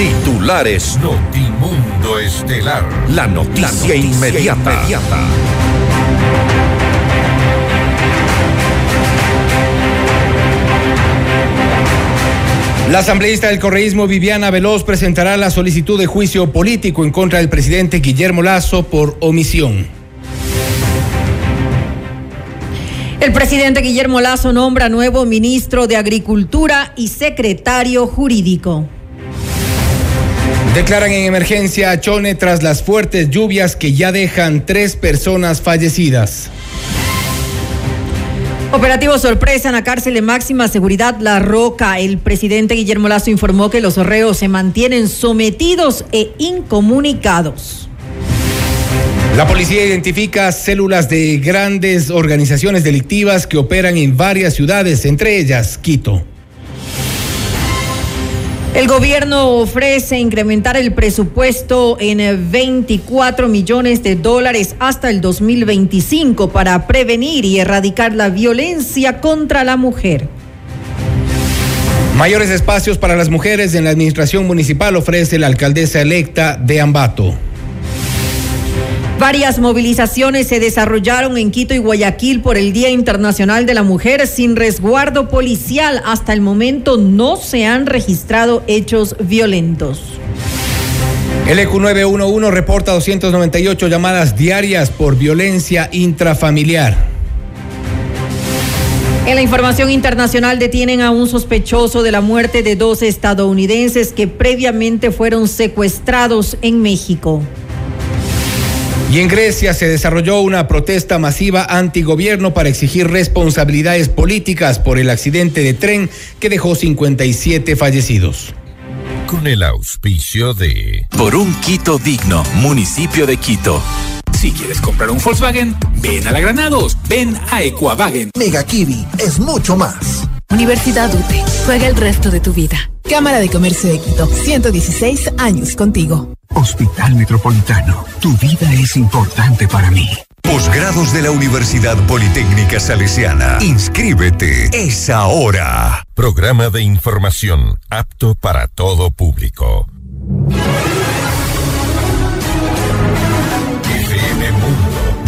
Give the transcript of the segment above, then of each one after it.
Titulares Notimundo Estelar. La noticia, inmediata. La asambleísta del correísmo Viviana Veloz presentará la solicitud de juicio político en contra del presidente Guillermo Lazo por omisión. El presidente Guillermo Lazo nombra nuevo ministro de Agricultura y secretario jurídico. Declaran en emergencia a Chone tras las fuertes lluvias que ya dejan tres personas fallecidas. Operativo sorpresa en la cárcel de máxima seguridad La Roca. El presidente Guillermo Lazo informó que los reos se mantienen sometidos e incomunicados. La policía identifica células de grandes organizaciones delictivas que operan en varias ciudades, entre ellas Quito. El gobierno ofrece incrementar el presupuesto en 24 millones de dólares hasta el 2025 para prevenir y erradicar la violencia contra la mujer. Mayores espacios para las mujeres en la administración municipal ofrece la alcaldesa electa de Ambato. Varias movilizaciones se desarrollaron en Quito y Guayaquil por el Día Internacional de la Mujer sin resguardo policial. Hasta el momento no se han registrado hechos violentos. El EQ 911 reporta 298 llamadas diarias por violencia intrafamiliar. En la información internacional detienen a un sospechoso de la muerte de dos estadounidenses que previamente fueron secuestrados en México. Y en Grecia se desarrolló una protesta masiva antigobierno para exigir responsabilidades políticas por el accidente de tren que dejó 57 fallecidos. Con el auspicio de... Por un Quito digno, municipio de Quito. Si quieres comprar un Volkswagen, ven a la Granados, ven a Equavagen. Mega Kiwi es mucho más. Universidad UTE, juega el resto de tu vida. Cámara de Comercio de Quito, 116 años contigo. Hospital Metropolitano, tu vida es importante para mí. Posgrados de la Universidad Politécnica Salesiana. Inscríbete. Es ahora. Programa de información apto para todo público.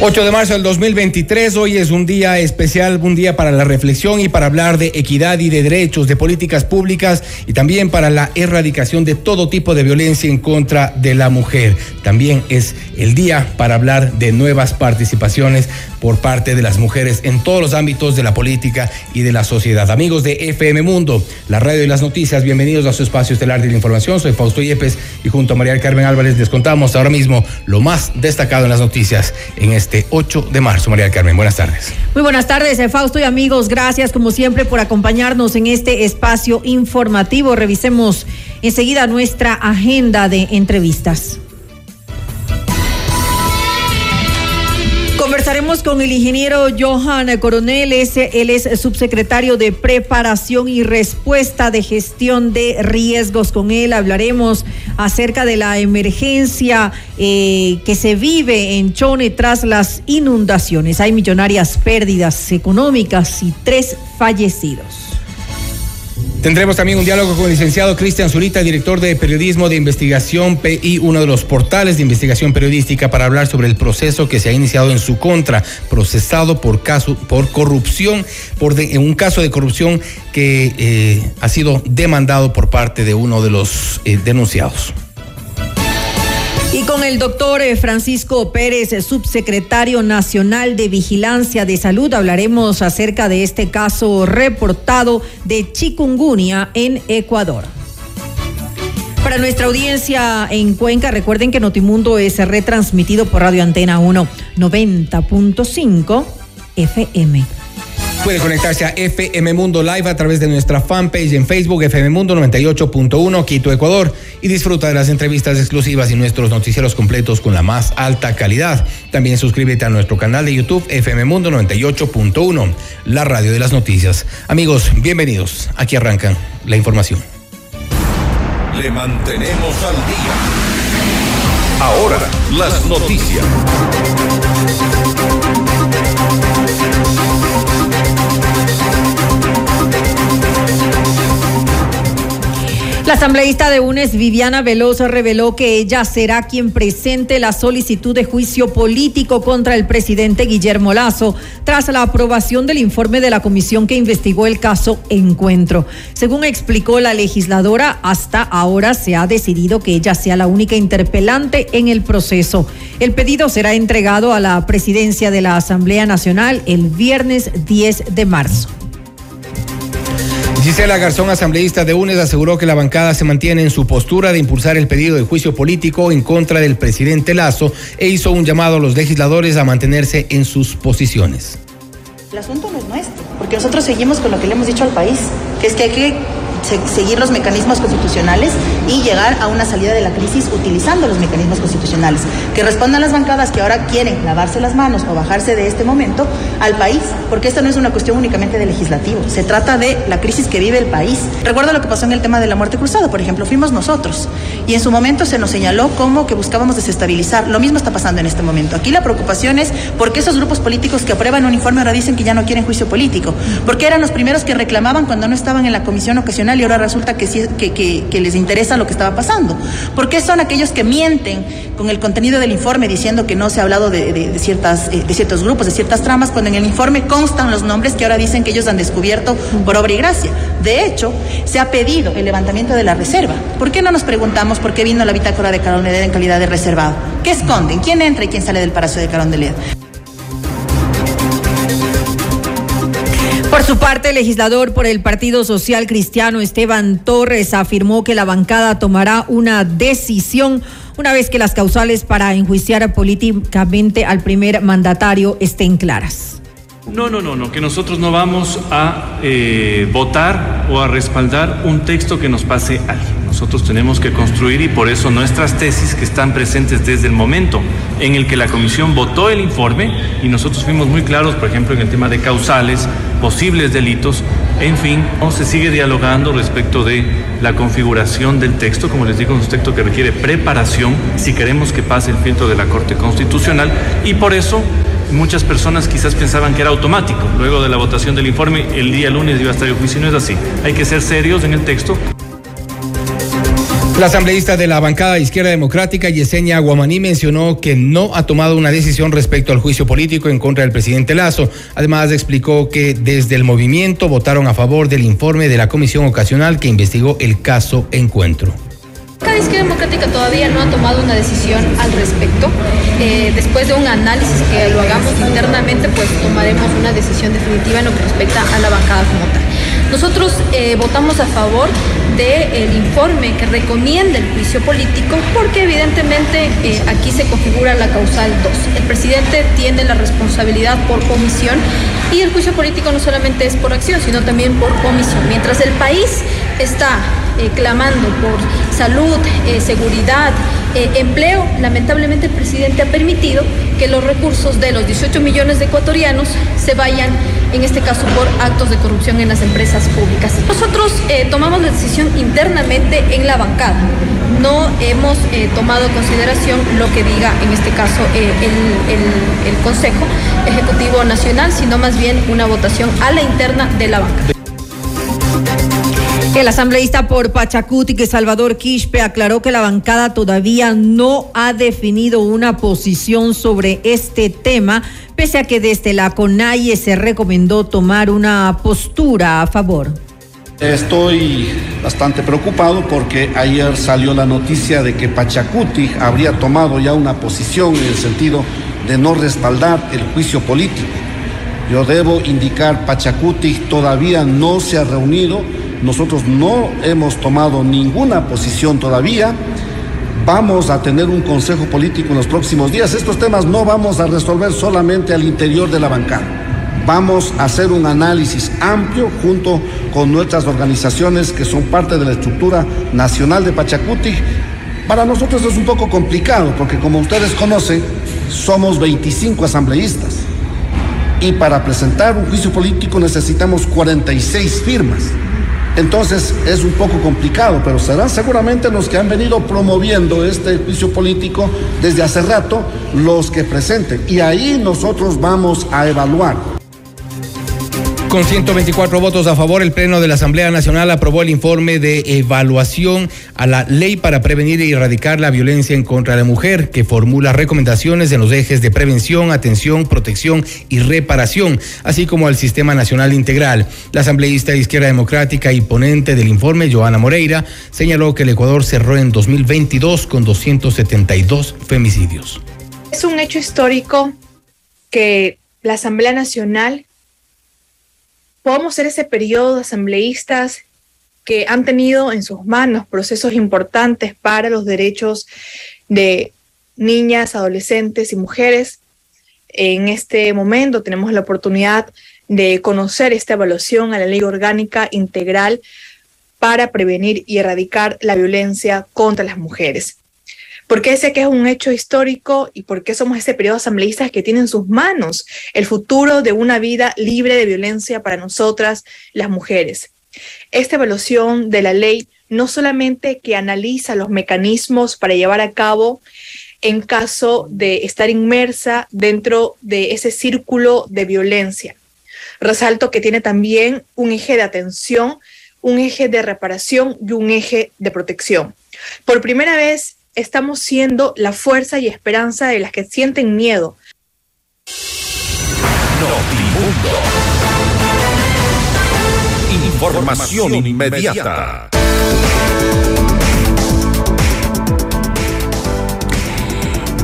8 de marzo del 2023, hoy es un día especial, un día para la reflexión y para hablar de equidad y de derechos, de políticas públicas y también para la erradicación de todo tipo de violencia en contra de la mujer. También es el día para hablar de nuevas participaciones por parte de las mujeres en todos los ámbitos de la política y de la sociedad. Amigos de FM Mundo, la radio y las noticias, bienvenidos a su espacio estelar de la información. Soy Fausto Yepes y junto a María Carmen Álvarez les contamos ahora mismo lo más destacado en las noticias en este 8 de marzo. María Carmen, buenas tardes. Muy buenas tardes, eh, Fausto y amigos. Gracias como siempre por acompañarnos en este espacio informativo. Revisemos enseguida nuestra agenda de entrevistas. Conversaremos con el ingeniero Johan Coronel, él es subsecretario de Preparación y Respuesta de Gestión de Riesgos. Con él hablaremos acerca de la emergencia eh, que se vive en Chone tras las inundaciones. Hay millonarias pérdidas económicas y tres fallecidos. Tendremos también un diálogo con el licenciado Cristian Zurita, director de periodismo de investigación PI, uno de los portales de investigación periodística, para hablar sobre el proceso que se ha iniciado en su contra, procesado por caso, por corrupción, por en un caso de corrupción que eh, ha sido demandado por parte de uno de los eh, denunciados. Y con el doctor eh, Francisco Pérez, eh, subsecretario nacional de Vigilancia de Salud, hablaremos acerca de este caso reportado de chikungunya en Ecuador. Para nuestra audiencia en Cuenca, recuerden que Notimundo es retransmitido por Radio Antena 1 90.5 FM. Puede conectarse a FM Mundo Live a través de nuestra fanpage en Facebook, FM Mundo 98.1, Quito, Ecuador, y disfruta de las entrevistas exclusivas y nuestros noticieros completos con la más alta calidad. También suscríbete a nuestro canal de YouTube, FM Mundo 98.1, la radio de las noticias. Amigos, bienvenidos. Aquí arrancan la información. Le mantenemos al día. Ahora, las noticias. La asambleísta de UNES, Viviana Veloso, reveló que ella será quien presente la solicitud de juicio político contra el presidente Guillermo Lazo tras la aprobación del informe de la comisión que investigó el caso Encuentro. Según explicó la legisladora, hasta ahora se ha decidido que ella sea la única interpelante en el proceso. El pedido será entregado a la presidencia de la Asamblea Nacional el viernes 10 de marzo. Gisela Garzón, asambleísta de UNES, aseguró que la bancada se mantiene en su postura de impulsar el pedido de juicio político en contra del presidente Lazo e hizo un llamado a los legisladores a mantenerse en sus posiciones. El asunto no es nuestro, porque nosotros seguimos con lo que le hemos dicho al país, que es que hay que seguir los mecanismos constitucionales y llegar a una salida de la crisis utilizando los mecanismos constitucionales. Que respondan las bancadas que ahora quieren lavarse las manos o bajarse de este momento al país, porque esta no es una cuestión únicamente de legislativo, se trata de la crisis que vive el país. Recuerdo lo que pasó en el tema de la muerte cruzada, por ejemplo, fuimos nosotros y en su momento se nos señaló como que buscábamos desestabilizar. Lo mismo está pasando en este momento. Aquí la preocupación es porque esos grupos políticos que aprueban un informe ahora dicen que ya no quieren juicio político, porque eran los primeros que reclamaban cuando no estaban en la comisión ocasional y ahora resulta que, sí, que, les interesa lo que estaba pasando. ¿Por qué son aquellos que mienten con el contenido del informe diciendo que no se ha hablado de, ciertas, eh, de ciertos grupos, de ciertas tramas, cuando en el informe constan los nombres que ahora dicen que ellos han descubierto por obra y gracia? De hecho, se ha pedido el levantamiento de la reserva. ¿Por qué no nos preguntamos por qué vino la bitácora de Carondelet en calidad de reservado? ¿Qué esconden? ¿Quién entra y quién sale del Palacio de Carondelet? Por su parte, el legislador por el Partido Social Cristiano Esteban Torres afirmó que la bancada tomará una decisión una vez que las causales para enjuiciar políticamente al primer mandatario estén claras. No, no, no, no, que nosotros no vamos a eh, votar o a respaldar un texto que nos pase alguien. Nosotros tenemos que construir y por eso nuestras tesis que están presentes desde el momento en el que la comisión votó el informe y nosotros fuimos muy claros, por ejemplo, en el tema de causales, posibles delitos, en fin, no se sigue dialogando respecto de la configuración del texto, como les digo, es un texto que requiere preparación si queremos que pase el filtro de la Corte Constitucional y por eso muchas personas quizás pensaban que era automático. Luego de la votación del informe, el día lunes iba a estar el juicio, no es así. Hay que ser serios en el texto. La asambleísta de la bancada Izquierda Democrática, Yesenia Guamaní, mencionó que no ha tomado una decisión respecto al juicio político en contra del presidente Lazo. Además, explicó que desde el movimiento votaron a favor del informe de la comisión ocasional que investigó el caso Encuentro. La izquierda democrática todavía no ha tomado una decisión al respecto. Eh, después de un análisis que lo hagamos internamente, pues tomaremos una decisión definitiva en lo que respecta a la bancada como tal. Nosotros eh, votamos a favor del informe que recomienda el juicio político porque evidentemente eh, aquí se configura la causal 2. El presidente tiene la responsabilidad por comisión y el juicio político no solamente es por acción, sino también por comisión. Mientras el país está eh, clamando por salud, eh, seguridad, eh, empleo, lamentablemente el presidente ha permitido que los recursos de los 18 millones de ecuatorianos se vayan, en este caso, por actos de corrupción en las empresas públicas. Nosotros eh, tomamos la decisión internamente en la bancada. No hemos eh, tomado en consideración lo que diga, en este caso, el, el, el Consejo Ejecutivo Nacional, sino más bien una votación a la interna de la bancada. El asambleísta por Pachacuti, que Salvador Quispe, aclaró que la bancada todavía no ha definido una posición sobre este tema, pese a que desde la CONAIE se recomendó tomar una postura a favor. Estoy bastante preocupado porque ayer salió la noticia de que Pachacuti habría tomado ya una posición en el sentido de no respaldar el juicio político. Yo debo indicar, Pachacuti todavía no se ha reunido nosotros no hemos tomado ninguna posición todavía. Vamos a tener un consejo político en los próximos días. Estos temas no vamos a resolver solamente al interior de la bancada. Vamos a hacer un análisis amplio junto con nuestras organizaciones que son parte de la estructura nacional de Pachacuti. Para nosotros es un poco complicado porque como ustedes conocen, somos 25 asambleístas y para presentar un juicio político necesitamos 46 firmas. Entonces es un poco complicado, pero serán seguramente los que han venido promoviendo este juicio político desde hace rato los que presenten. Y ahí nosotros vamos a evaluar con 124 votos a favor, el Pleno de la Asamblea Nacional aprobó el informe de evaluación a la ley para prevenir e erradicar la violencia en contra de la mujer, que formula recomendaciones en los ejes de prevención, atención, protección y reparación, así como al Sistema Nacional Integral. La asambleísta de Izquierda Democrática y ponente del informe, Joana Moreira, señaló que el Ecuador cerró en 2022 con 272 femicidios. Es un hecho histórico que la Asamblea Nacional podemos ser ese periodo de asambleístas que han tenido en sus manos procesos importantes para los derechos de niñas, adolescentes y mujeres. En este momento tenemos la oportunidad de conocer esta evaluación a la ley orgánica integral para prevenir y erradicar la violencia contra las mujeres. ¿Por qué sé que es un hecho histórico y por qué somos ese periodo asambleístas que tiene en sus manos el futuro de una vida libre de violencia para nosotras, las mujeres? Esta evaluación de la ley no solamente que analiza los mecanismos para llevar a cabo en caso de estar inmersa dentro de ese círculo de violencia. Resalto que tiene también un eje de atención, un eje de reparación y un eje de protección. Por primera vez estamos siendo la fuerza y esperanza de las que sienten miedo. Información inmediata.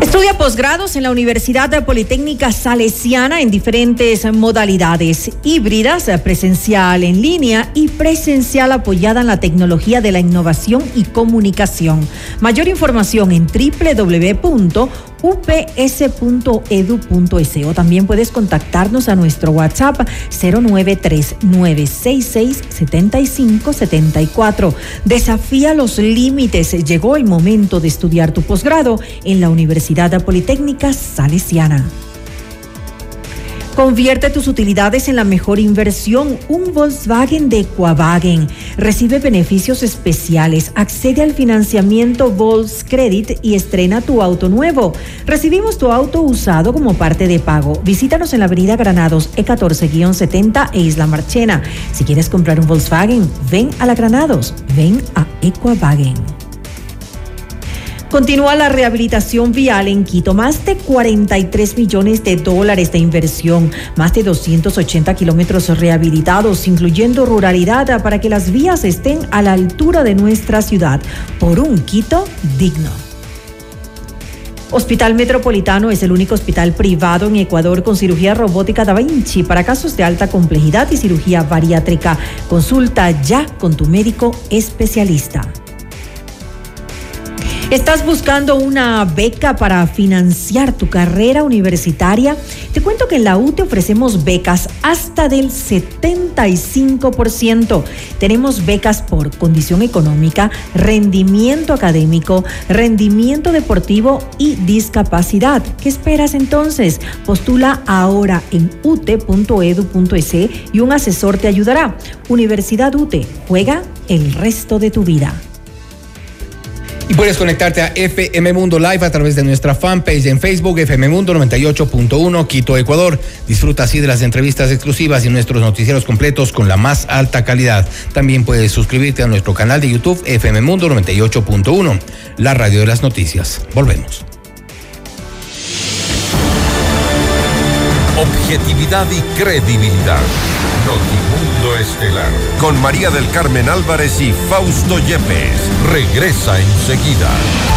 Estudia posgrados en la Universidad Politécnica Salesiana en diferentes modalidades, híbridas, presencial en línea y presencial apoyada en la tecnología de la innovación y comunicación. Mayor información en www ups.edu.es o también puedes contactarnos a nuestro WhatsApp 09396677574. Desafía los límites. Llegó el momento de estudiar tu posgrado en la Universidad Politécnica Salesiana. Convierte tus utilidades en la mejor inversión, un Volkswagen de Equavagen. Recibe beneficios especiales, accede al financiamiento Volkscredit y estrena tu auto nuevo. Recibimos tu auto usado como parte de pago. Visítanos en la Avenida Granados E14-70 e Isla Marchena. Si quieres comprar un Volkswagen, ven a la Granados, ven a Equavagen. Continúa la rehabilitación vial en Quito. Más de 43 millones de dólares de inversión, más de 280 kilómetros rehabilitados, incluyendo ruralidad, para que las vías estén a la altura de nuestra ciudad, por un Quito digno. Hospital Metropolitano es el único hospital privado en Ecuador con cirugía robótica Da Vinci para casos de alta complejidad y cirugía bariátrica. Consulta ya con tu médico especialista. ¿Estás buscando una beca para financiar tu carrera universitaria? Te cuento que en la U te ofrecemos becas hasta del 75%. Tenemos becas por condición económica, rendimiento académico, rendimiento deportivo y discapacidad. ¿Qué esperas entonces? Postula ahora en ute.edu.es y un asesor te ayudará. Universidad UTE, juega el resto de tu vida. Y puedes conectarte a FM Mundo Live a través de nuestra fanpage en Facebook, FM Mundo 98.1 Quito, Ecuador. Disfruta así de las entrevistas exclusivas y nuestros noticieros completos con la más alta calidad. También puedes suscribirte a nuestro canal de YouTube, FM Mundo 98.1, la radio de las noticias. Volvemos. Objetividad y credibilidad. Notimundo Estelar. Con María del Carmen Álvarez y Fausto Yepes. Regresa enseguida.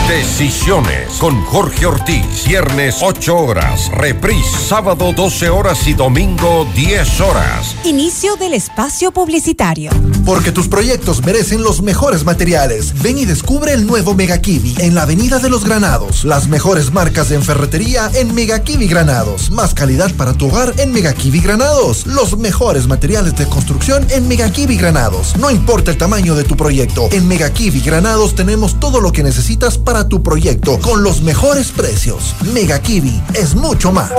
Decisiones con Jorge Ortiz. Viernes 8 horas. Reprise sábado 12 horas y domingo 10 horas. Inicio del espacio publicitario. Porque tus proyectos merecen los mejores materiales. Ven y descubre el nuevo Mega Kiwi en la Avenida de los Granados. Las mejores marcas en ferretería en Mega Kiwi Granados. Más calidad para tu hogar en Mega Kiwi Granados. Los mejores materiales de construcción en Mega Kiwi Granados. No importa el tamaño de tu proyecto. En Mega Kiwi Granados tenemos todo lo que necesitas para tu proyecto con los mejores precios. Mega Kiwi es mucho más.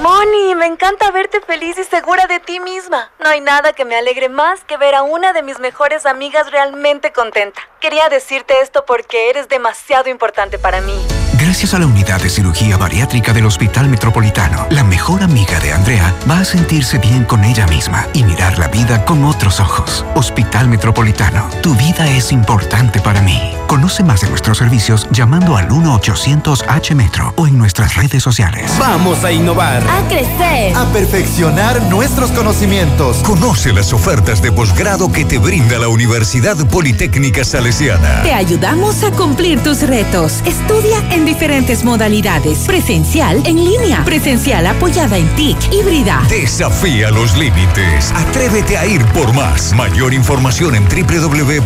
Moni, me encanta verte feliz y segura de ti misma. No hay nada que me alegre más que ver a una de mis mejores amigas realmente contenta. Quería decirte esto porque eres demasiado importante para mí. Gracias a la unidad de cirugía bariátrica del Hospital Metropolitano, la mejor amiga de Andrea va a sentirse bien con ella misma y mirar la vida con otros ojos. Hospital Metropolitano, tu vida es importante para mí. Conoce más de nuestros servicios llamando al 1-800-H-Metro o en nuestras redes sociales. Vamos a innovar. A crecer. A perfeccionar nuestros conocimientos. Conoce las ofertas de posgrado que te brinda la Universidad Politécnica Salesiana. Te ayudamos a cumplir tus retos. Estudia en diferentes modalidades. Presencial, en línea. Presencial apoyada en TIC, híbrida. Desafía los límites. Atrévete a ir por más. Mayor información en www.ups.edu.es.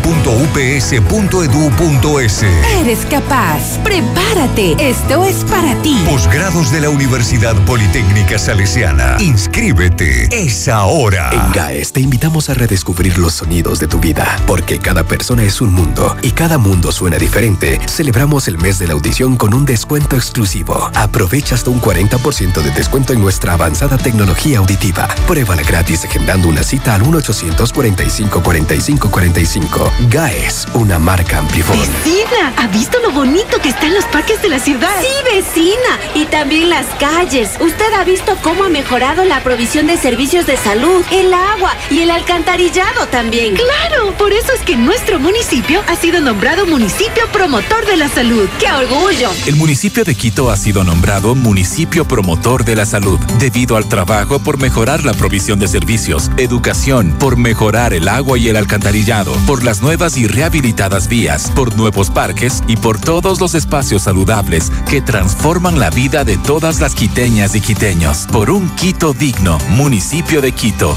Eres capaz. Prepárate. Esto es para ti. Posgrados de la Universidad Politécnica Salesiana. Inscríbete. Es ahora. En GAES te invitamos a redescubrir los sonidos de tu vida, porque cada persona es un mundo y cada mundo suena diferente. Celebramos el mes de la audición con un descuento exclusivo. Aprovecha hasta un 40% de descuento en nuestra avanzada tecnología auditiva. Pruébala gratis agendando una cita al 1-800-45-45-45. GAES, una marca Amplifon. Vecina, ¿ha visto lo bonito que están los parques de la ciudad? Sí, vecina. Y también las calles. ¿Usted ha visto cómo ha mejorado la provisión de servicios de salud, el agua y el alcantarillado también? Claro, por eso es que nuestro municipio ha sido nombrado municipio promotor de la salud. ¡Qué orgullo! El municipio de Quito ha sido nombrado municipio promotor de la salud debido al trabajo por mejorar la provisión de servicios, educación, por mejorar el agua y el alcantarillado, por las nuevas y rehabilitadas vías, por nuevos parques y por todos los espacios saludables que transforman la vida de todas las quiteñas y quiteños. Por un Quito digno, municipio de Quito.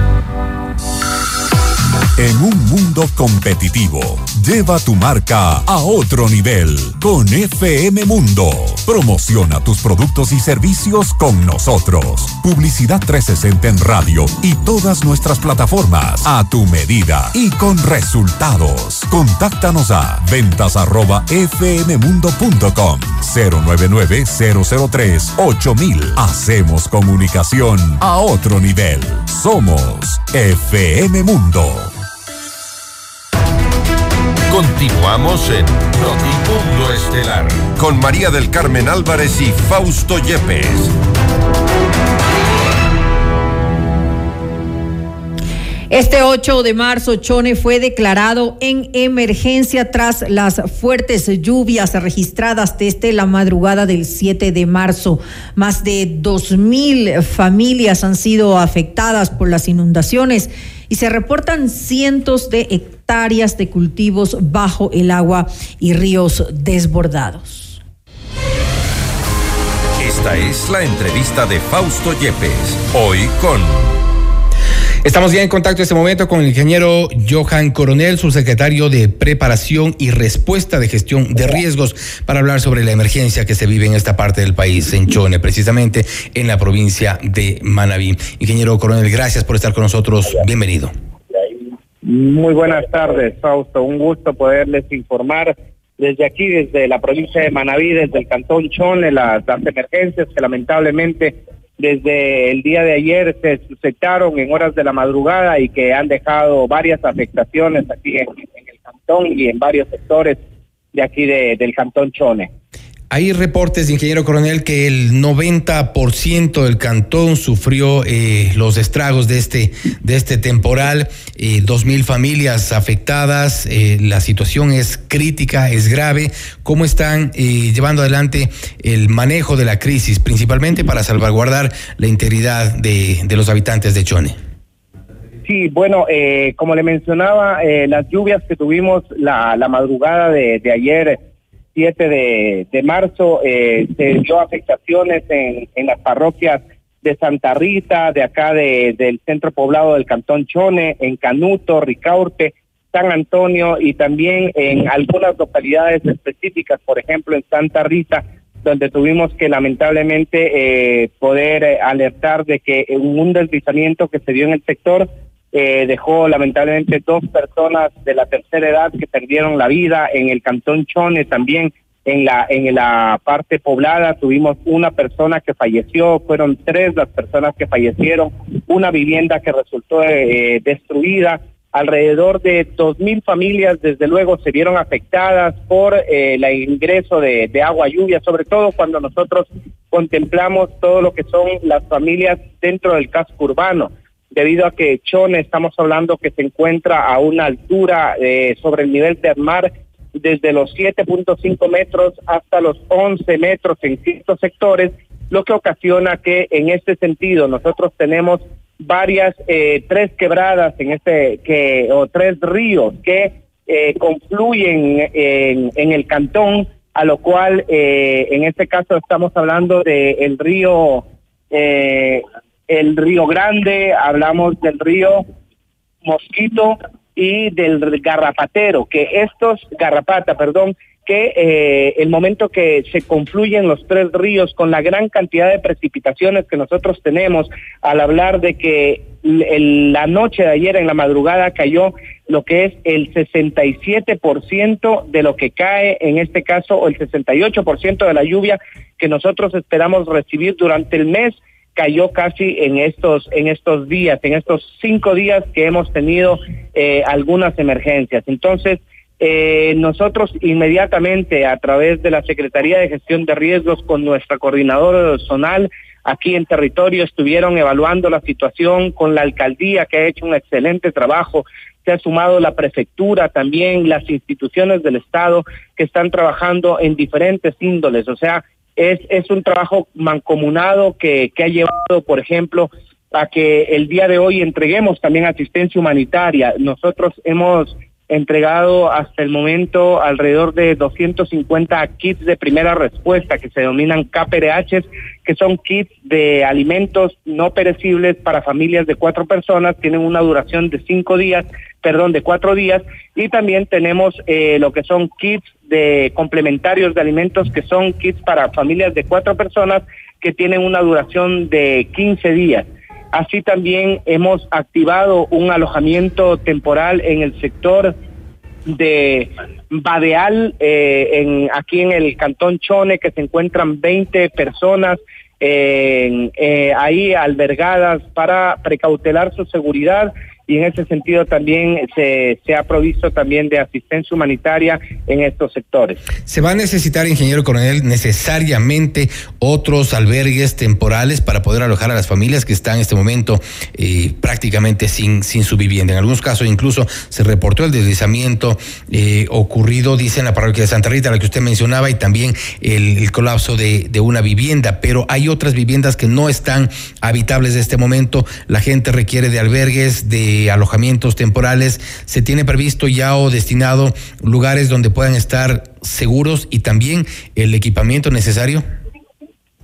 En un mundo competitivo, lleva tu marca a otro nivel con FM Mundo. Promociona tus productos y servicios con nosotros. Publicidad 360 en radio y todas nuestras plataformas a tu medida y con resultados. Contáctanos a ventas arroba fmmundo.com 099-003-8000. Hacemos comunicación a otro nivel. Somos FM Mundo. Continuamos en Notimundo Estelar con María del Carmen Álvarez y Fausto Yepes. Este 8 de marzo, Chone fue declarado en emergencia tras las fuertes lluvias registradas desde la madrugada del 7 de marzo. Más de dos mil familias han sido afectadas por las inundaciones y se reportan cientos de hectáreas de cultivos bajo el agua y ríos desbordados. Esta es la entrevista de Fausto Yepes, hoy con... Estamos ya en contacto en este momento con el ingeniero Johan Coronel, subsecretario de Preparación y Respuesta de Gestión de Riesgos, para hablar sobre la emergencia que se vive en esta parte del país, en Chone, precisamente en la provincia de Manabí. Ingeniero Coronel, gracias por estar con nosotros. Bienvenido. Muy buenas tardes, Fausto. Un gusto poderles informar desde aquí, desde la provincia de Manabí, desde el cantón Chone, las, emergencias que lamentablemente desde el día de ayer se suscitaron en horas de la madrugada y que han dejado varias afectaciones aquí en, el cantón y en varios sectores de aquí de, del cantón Chone. Hay reportes, ingeniero coronel, que el 90% del cantón sufrió eh, los estragos de este, de este temporal, eh, dos mil familias afectadas, eh, la situación es crítica, es grave. ¿Cómo están eh, llevando adelante el manejo de la crisis, principalmente para salvaguardar la integridad de, los habitantes de Chone? Sí, bueno, eh, como le mencionaba, eh, las lluvias que tuvimos la, madrugada de ayer, 7 de, de marzo, eh, se dio afectaciones en, en las parroquias de Santa Rita, de acá de, del centro poblado del Cantón Chone, en Canuto, Ricaurte, San Antonio y también en algunas localidades específicas, por ejemplo en Santa Rita, donde tuvimos que lamentablemente eh, poder eh, alertar de que un deslizamiento que se dio en el sector eh, dejó lamentablemente dos personas de la tercera edad que perdieron la vida en el cantón Chone también en la en la parte poblada. Tuvimos una persona que falleció fueron tres las personas que fallecieron una vivienda que resultó eh, destruida. Alrededor de dos mil familias desde luego se vieron afectadas por eh, el ingreso de, de agua lluvia sobre todo cuando nosotros contemplamos todo lo que son las familias dentro del casco urbano debido a que Chone estamos hablando que se encuentra a una altura eh, sobre el nivel del mar desde los 7.5 metros hasta los 11 metros en ciertos sectores, lo que ocasiona que en este sentido nosotros tenemos varias, eh, tres quebradas en este, que, o tres ríos que eh, confluyen en, el cantón, a lo cual en este caso estamos hablando del el río el Río Grande, hablamos del río Mosquito y del Garrapatero, que estos, Garrapata, perdón, que eh, el momento que se confluyen los tres ríos con la gran cantidad de precipitaciones que nosotros tenemos, al hablar de que la noche de ayer en la madrugada cayó lo que es el 67% de lo que cae, en este caso, o el 68% de la lluvia que nosotros esperamos recibir durante el mes, cayó casi en estos en estos días, en estos cinco días que hemos tenido eh, algunas emergencias. Entonces, eh, nosotros inmediatamente a través de la Secretaría de Gestión de Riesgos con nuestra coordinadora zonal aquí en territorio estuvieron evaluando la situación con la alcaldía que ha hecho un excelente trabajo se ha sumado la prefectura, también las instituciones del Estado que están trabajando en diferentes índoles, o sea, es, es un trabajo mancomunado que, que ha llevado, por ejemplo, a que el día de hoy entreguemos también asistencia humanitaria. Nosotros hemos entregado hasta el momento alrededor de 250 kits de primera respuesta que se denominan KPRH, que son kits de alimentos no perecibles para familias de cuatro personas, tienen una duración de cinco días, perdón, de cuatro días, y también tenemos eh, lo que son kits de complementarios de alimentos que son kits para familias de cuatro personas que tienen una duración de 15 días. Así también hemos activado un alojamiento temporal en el sector de Badeal, eh, en, aquí en el Cantón Chone, que se encuentran 20 personas eh, eh, ahí albergadas para precautelar su seguridad y en ese sentido también se, se ha provisto también de asistencia humanitaria en estos sectores. ¿Se va a necesitar, ingeniero coronel, necesariamente otros albergues temporales para poder alojar a las familias que están en este momento eh, prácticamente sin, sin su vivienda? En algunos casos incluso se reportó el deslizamiento eh, ocurrido, dice en la parroquia de Santa Rita, la que usted mencionaba, y también el, colapso de, de una vivienda, pero hay otras viviendas que no están habitables en este momento. La gente requiere de albergues, de alojamientos temporales, ¿se tiene previsto ya o destinado lugares donde puedan estar seguros y también el equipamiento necesario?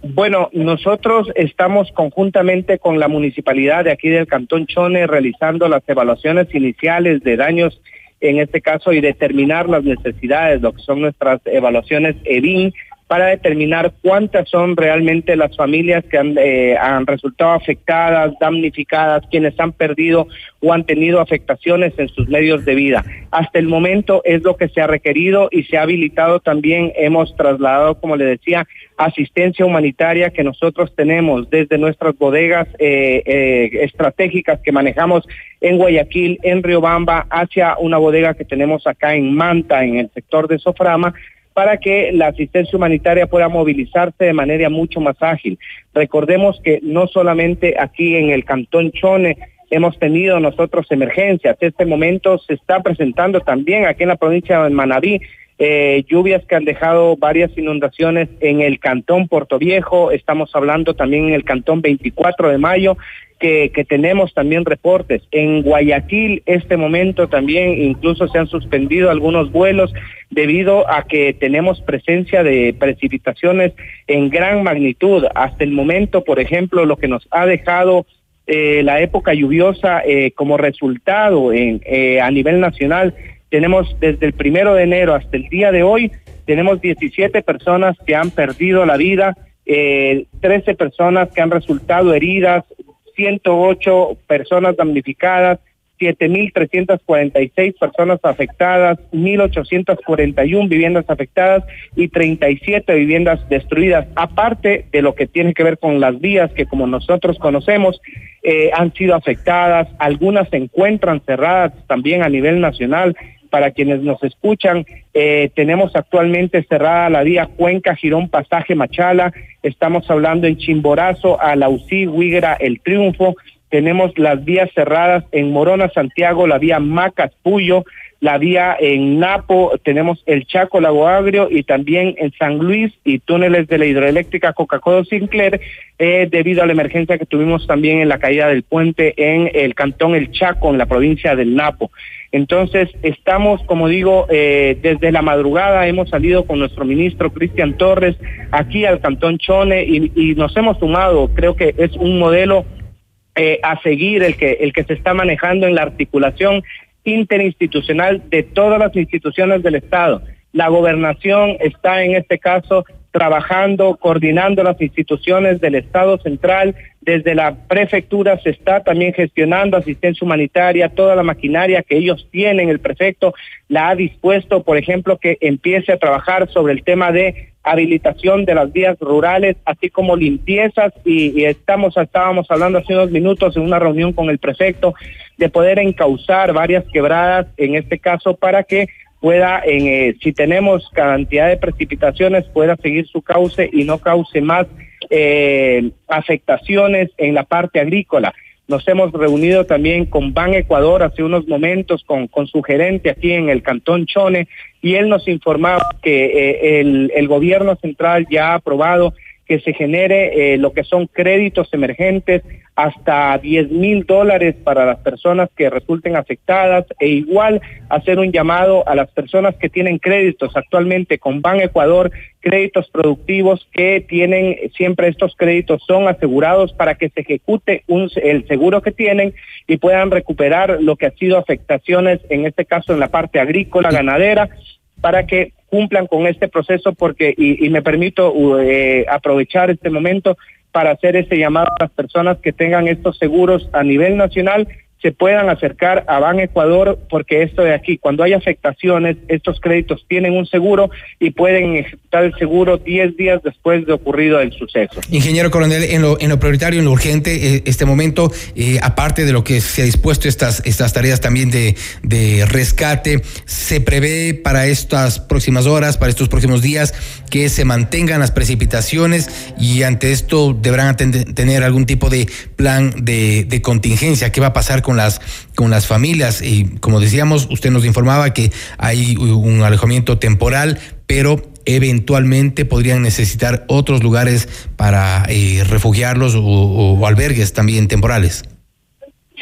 Bueno, nosotros estamos conjuntamente con la municipalidad de aquí del Cantón Chone realizando las evaluaciones iniciales de daños en este caso y determinar las necesidades, lo que son nuestras evaluaciones EDIN, para determinar cuántas son realmente las familias que han, eh, han, resultado afectadas, damnificadas, quienes han perdido o han tenido afectaciones en sus medios de vida. Hasta el momento es lo que se ha requerido y se ha habilitado también, hemos trasladado, como le decía, asistencia humanitaria que nosotros tenemos desde nuestras bodegas eh, eh, estratégicas que manejamos en Guayaquil, en Riobamba, hacia una bodega que tenemos acá en Manta, en el sector de Soframa, para que la asistencia humanitaria pueda movilizarse de manera mucho más ágil. Recordemos que no solamente aquí en el Cantón Chone hemos tenido nosotros emergencias, este momento se está presentando también aquí en la provincia de Manabí. Eh, lluvias que han dejado varias inundaciones en el cantón Puerto Viejo, estamos hablando también en el cantón 24 de mayo, que, que, tenemos también reportes. En Guayaquil, este momento también incluso se han suspendido algunos vuelos debido a que tenemos presencia de precipitaciones en gran magnitud. Hasta el momento, por ejemplo, lo que nos ha dejado eh, la época lluviosa eh, como resultado en, eh, a nivel nacional tenemos desde el primero de enero hasta el día de hoy, tenemos 17 personas que han perdido la vida, eh, 13 personas que han resultado heridas, 108 personas damnificadas, 7.346 personas afectadas, 1.841 viviendas afectadas y 37 viviendas destruidas, aparte de lo que tiene que ver con las vías que como nosotros conocemos eh, han sido afectadas, algunas se encuentran cerradas también a nivel nacional para quienes nos escuchan, eh, tenemos actualmente cerrada la vía Cuenca, Girón, Pasaje, Machala, estamos hablando en Chimborazo, Alausí, Huigra, El Triunfo, tenemos las vías cerradas en Morona, Santiago, la vía Macas, Puyo, la vía en Napo, tenemos el Chaco, Lago Agrio y también en San Luis y túneles de la hidroeléctrica Coca-Cola Sinclair eh, debido a la emergencia que tuvimos también en la caída del puente en el cantón El Chaco, en la provincia del Napo. Entonces, estamos, como digo, eh, desde la madrugada hemos salido con nuestro ministro Cristian Torres aquí al Cantón Chone y, nos hemos sumado. Creo que es un modelo eh, a seguir el que, el que se está manejando en la articulación interinstitucional de todas las instituciones del Estado. La gobernación está en este caso trabajando, coordinando las instituciones del Estado central. Desde la prefectura se está también gestionando asistencia humanitaria, toda la maquinaria que ellos tienen, el prefecto la ha dispuesto, por ejemplo, que empiece a trabajar sobre el tema de habilitación de las vías rurales, así como limpiezas y, estamos estábamos hablando hace unos minutos en una reunión con el prefecto de poder encauzar varias quebradas en este caso para que pueda, en, eh, si tenemos cantidad de precipitaciones, pueda seguir su cauce y no cause más eh, afectaciones en la parte agrícola. Nos hemos reunido también con Ban Ecuador hace unos momentos con, con su gerente aquí en el Cantón Chone y él nos informaba que eh, el, el gobierno central ya ha aprobado que se genere eh, lo que son créditos emergentes hasta 10 mil dólares para las personas que resulten afectadas e igual hacer un llamado a las personas que tienen créditos actualmente con Ban Ecuador, créditos productivos que tienen siempre estos créditos son asegurados para que se ejecute un, el seguro que tienen y puedan recuperar lo que ha sido afectaciones, en este caso en la parte agrícola, ganadera, para que cumplan con este proceso porque, y, y me permito eh, aprovechar este momento para hacer ese llamado a las personas que tengan estos seguros a nivel nacional se puedan acercar a Ban Ecuador porque esto de aquí, cuando hay afectaciones, estos créditos tienen un seguro y pueden ejecutar el seguro 10 días después de ocurrido el suceso. Ingeniero Coronel, en lo, en lo prioritario, en lo urgente, eh, este momento, eh, aparte de lo que se ha dispuesto estas, estas tareas también de, de rescate, ¿se prevé para estas próximas horas, para estos próximos días, que se mantengan las precipitaciones y ante esto deberán tener algún tipo de plan de, de contingencia? ¿Qué va a pasar con las, con las familias. Y como decíamos, usted nos informaba que hay un alejamiento temporal, pero eventualmente podrían necesitar otros lugares para eh, refugiarlos o, o, albergues también temporales.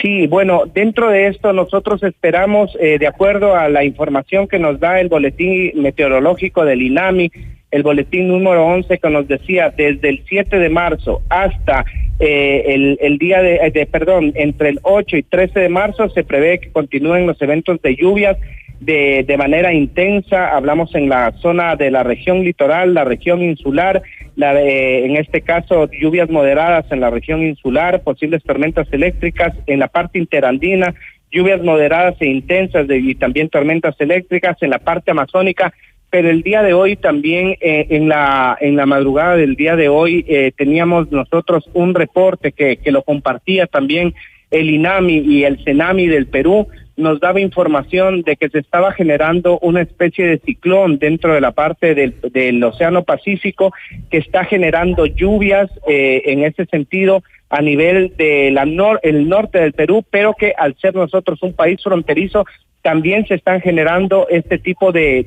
Sí, bueno, dentro de esto nosotros esperamos, eh, de acuerdo a la información que nos da el boletín meteorológico del INAMI, el boletín número 11 que nos decía desde el 7 de marzo hasta eh, el, el, día de, de, perdón, entre el 8 y 13 de marzo se prevé que continúen los eventos de lluvias de, de manera intensa. Hablamos en la zona de la región litoral, la región insular, la de, en este caso lluvias moderadas en la región insular, posibles tormentas eléctricas en la parte interandina, lluvias moderadas e intensas y también tormentas eléctricas en la parte amazónica pero el día de hoy también eh, en la en la madrugada del día de hoy eh, teníamos nosotros un reporte que, que lo compartía también el INAMI y el CENAMI del Perú. Nos daba información de que se estaba generando una especie de ciclón dentro de la parte del, del Océano Pacífico que está generando lluvias eh, en ese sentido a nivel del nor el norte del Perú, pero que al ser nosotros un país fronterizo también se están generando este tipo de,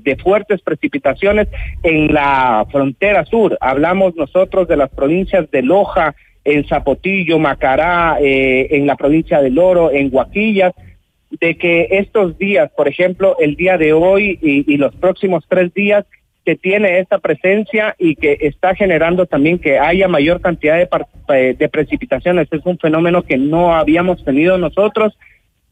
de, fuertes precipitaciones en la frontera sur. Hablamos nosotros de las provincias de Loja, en Zapotillo, Macará, eh, en la provincia del Oro, en Guaquillas, de que estos días, por ejemplo, el día de hoy y, los próximos tres días, que tiene esta presencia y que está generando también que haya mayor cantidad de, de precipitaciones. Es un fenómeno que no habíamos tenido nosotros,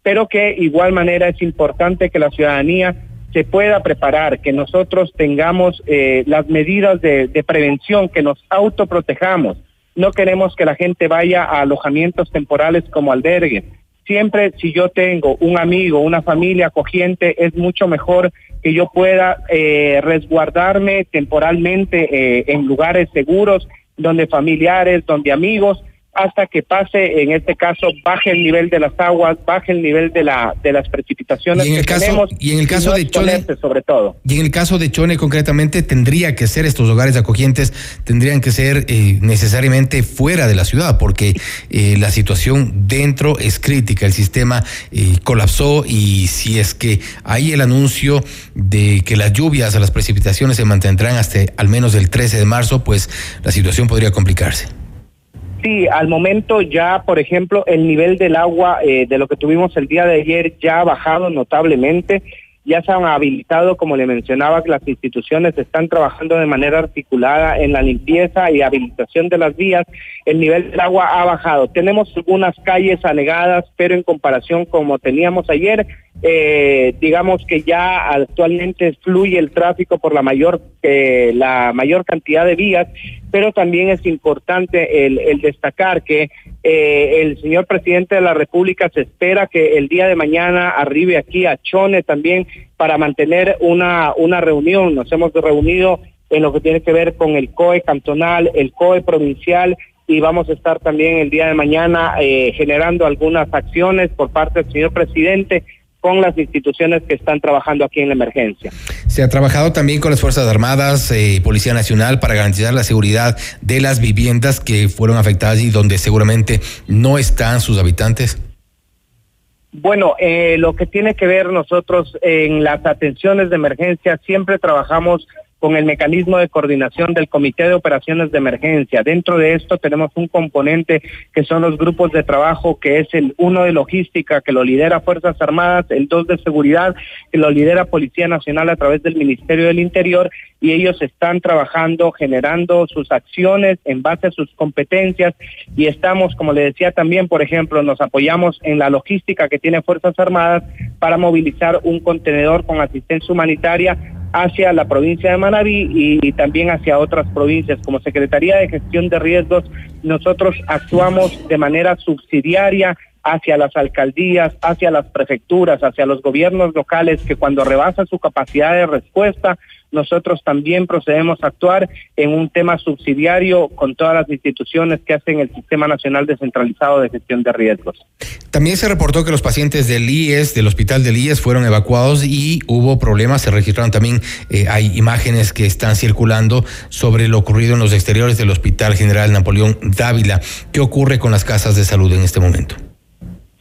pero que igual manera es importante que la ciudadanía se pueda preparar, que nosotros tengamos eh, las medidas de, de prevención, que nos autoprotejamos. No queremos que la gente vaya a alojamientos temporales como albergues siempre si yo tengo un amigo, una familia acogiente, es mucho mejor que yo pueda eh, resguardarme temporalmente eh, en lugares seguros, donde familiares, donde amigos, hasta que pase, en este caso, baje el nivel de las aguas, baje el nivel de la de las precipitaciones y en el que caso, tenemos y en el caso no de Chone sobre todo. y en el caso de Chone concretamente tendría que ser estos hogares acogientes tendrían que ser eh, necesariamente fuera de la ciudad porque eh, la situación dentro es crítica el sistema eh, colapsó y si es que hay el anuncio de que las lluvias las precipitaciones se mantendrán hasta al menos el 13 de marzo pues la situación podría complicarse Sí, al momento ya, por ejemplo, el nivel del agua eh, de lo que tuvimos el día de ayer ya ha bajado notablemente. Ya se han habilitado, como le mencionaba, que las instituciones están trabajando de manera articulada en la limpieza y habilitación de las vías. El nivel del agua ha bajado. Tenemos algunas calles anegadas, pero en comparación como teníamos ayer, eh, digamos que ya actualmente fluye el tráfico por la mayor eh, la mayor cantidad de vías, pero también es importante el, destacar que eh, el señor presidente de la República se espera que el día de mañana arribe aquí a Chone también para mantener una una reunión. Nos hemos reunido en lo que tiene que ver con el COE cantonal, el COE provincial y vamos a estar también el día de mañana eh, generando algunas acciones por parte del señor presidente con las instituciones que están trabajando aquí en la emergencia. Se ha trabajado también con las Fuerzas Armadas y eh, Policía Nacional para garantizar la seguridad de las viviendas que fueron afectadas y donde seguramente no están sus habitantes. Bueno, eh, lo que tiene que ver nosotros en las atenciones de emergencia, siempre trabajamos con el mecanismo de coordinación del Comité de Operaciones de Emergencia. Dentro de esto tenemos un componente que son los grupos de trabajo, que es el uno de logística, que lo lidera Fuerzas Armadas, el dos de seguridad, que lo lidera Policía Nacional a través del Ministerio del Interior, y ellos están trabajando, generando sus acciones en base a sus competencias, y estamos, como le decía también, por ejemplo, nos apoyamos en la logística que tiene Fuerzas Armadas para movilizar un contenedor con asistencia humanitaria hacia la provincia de Manabí y, también hacia otras provincias. Como Secretaría de Gestión de Riesgos, nosotros actuamos de manera subsidiaria hacia las alcaldías, hacia las prefecturas, hacia los gobiernos locales que cuando rebasan su capacidad de respuesta, nosotros también procedemos a actuar en un tema subsidiario con todas las instituciones que hacen el Sistema Nacional Descentralizado de Gestión de Riesgos. También se reportó que los pacientes del IES, del hospital del IES, fueron evacuados y hubo problemas. Se registraron también, eh, hay imágenes que están circulando sobre lo ocurrido en los exteriores del Hospital General Napoleón Dávila. ¿Qué ocurre con las casas de salud en este momento?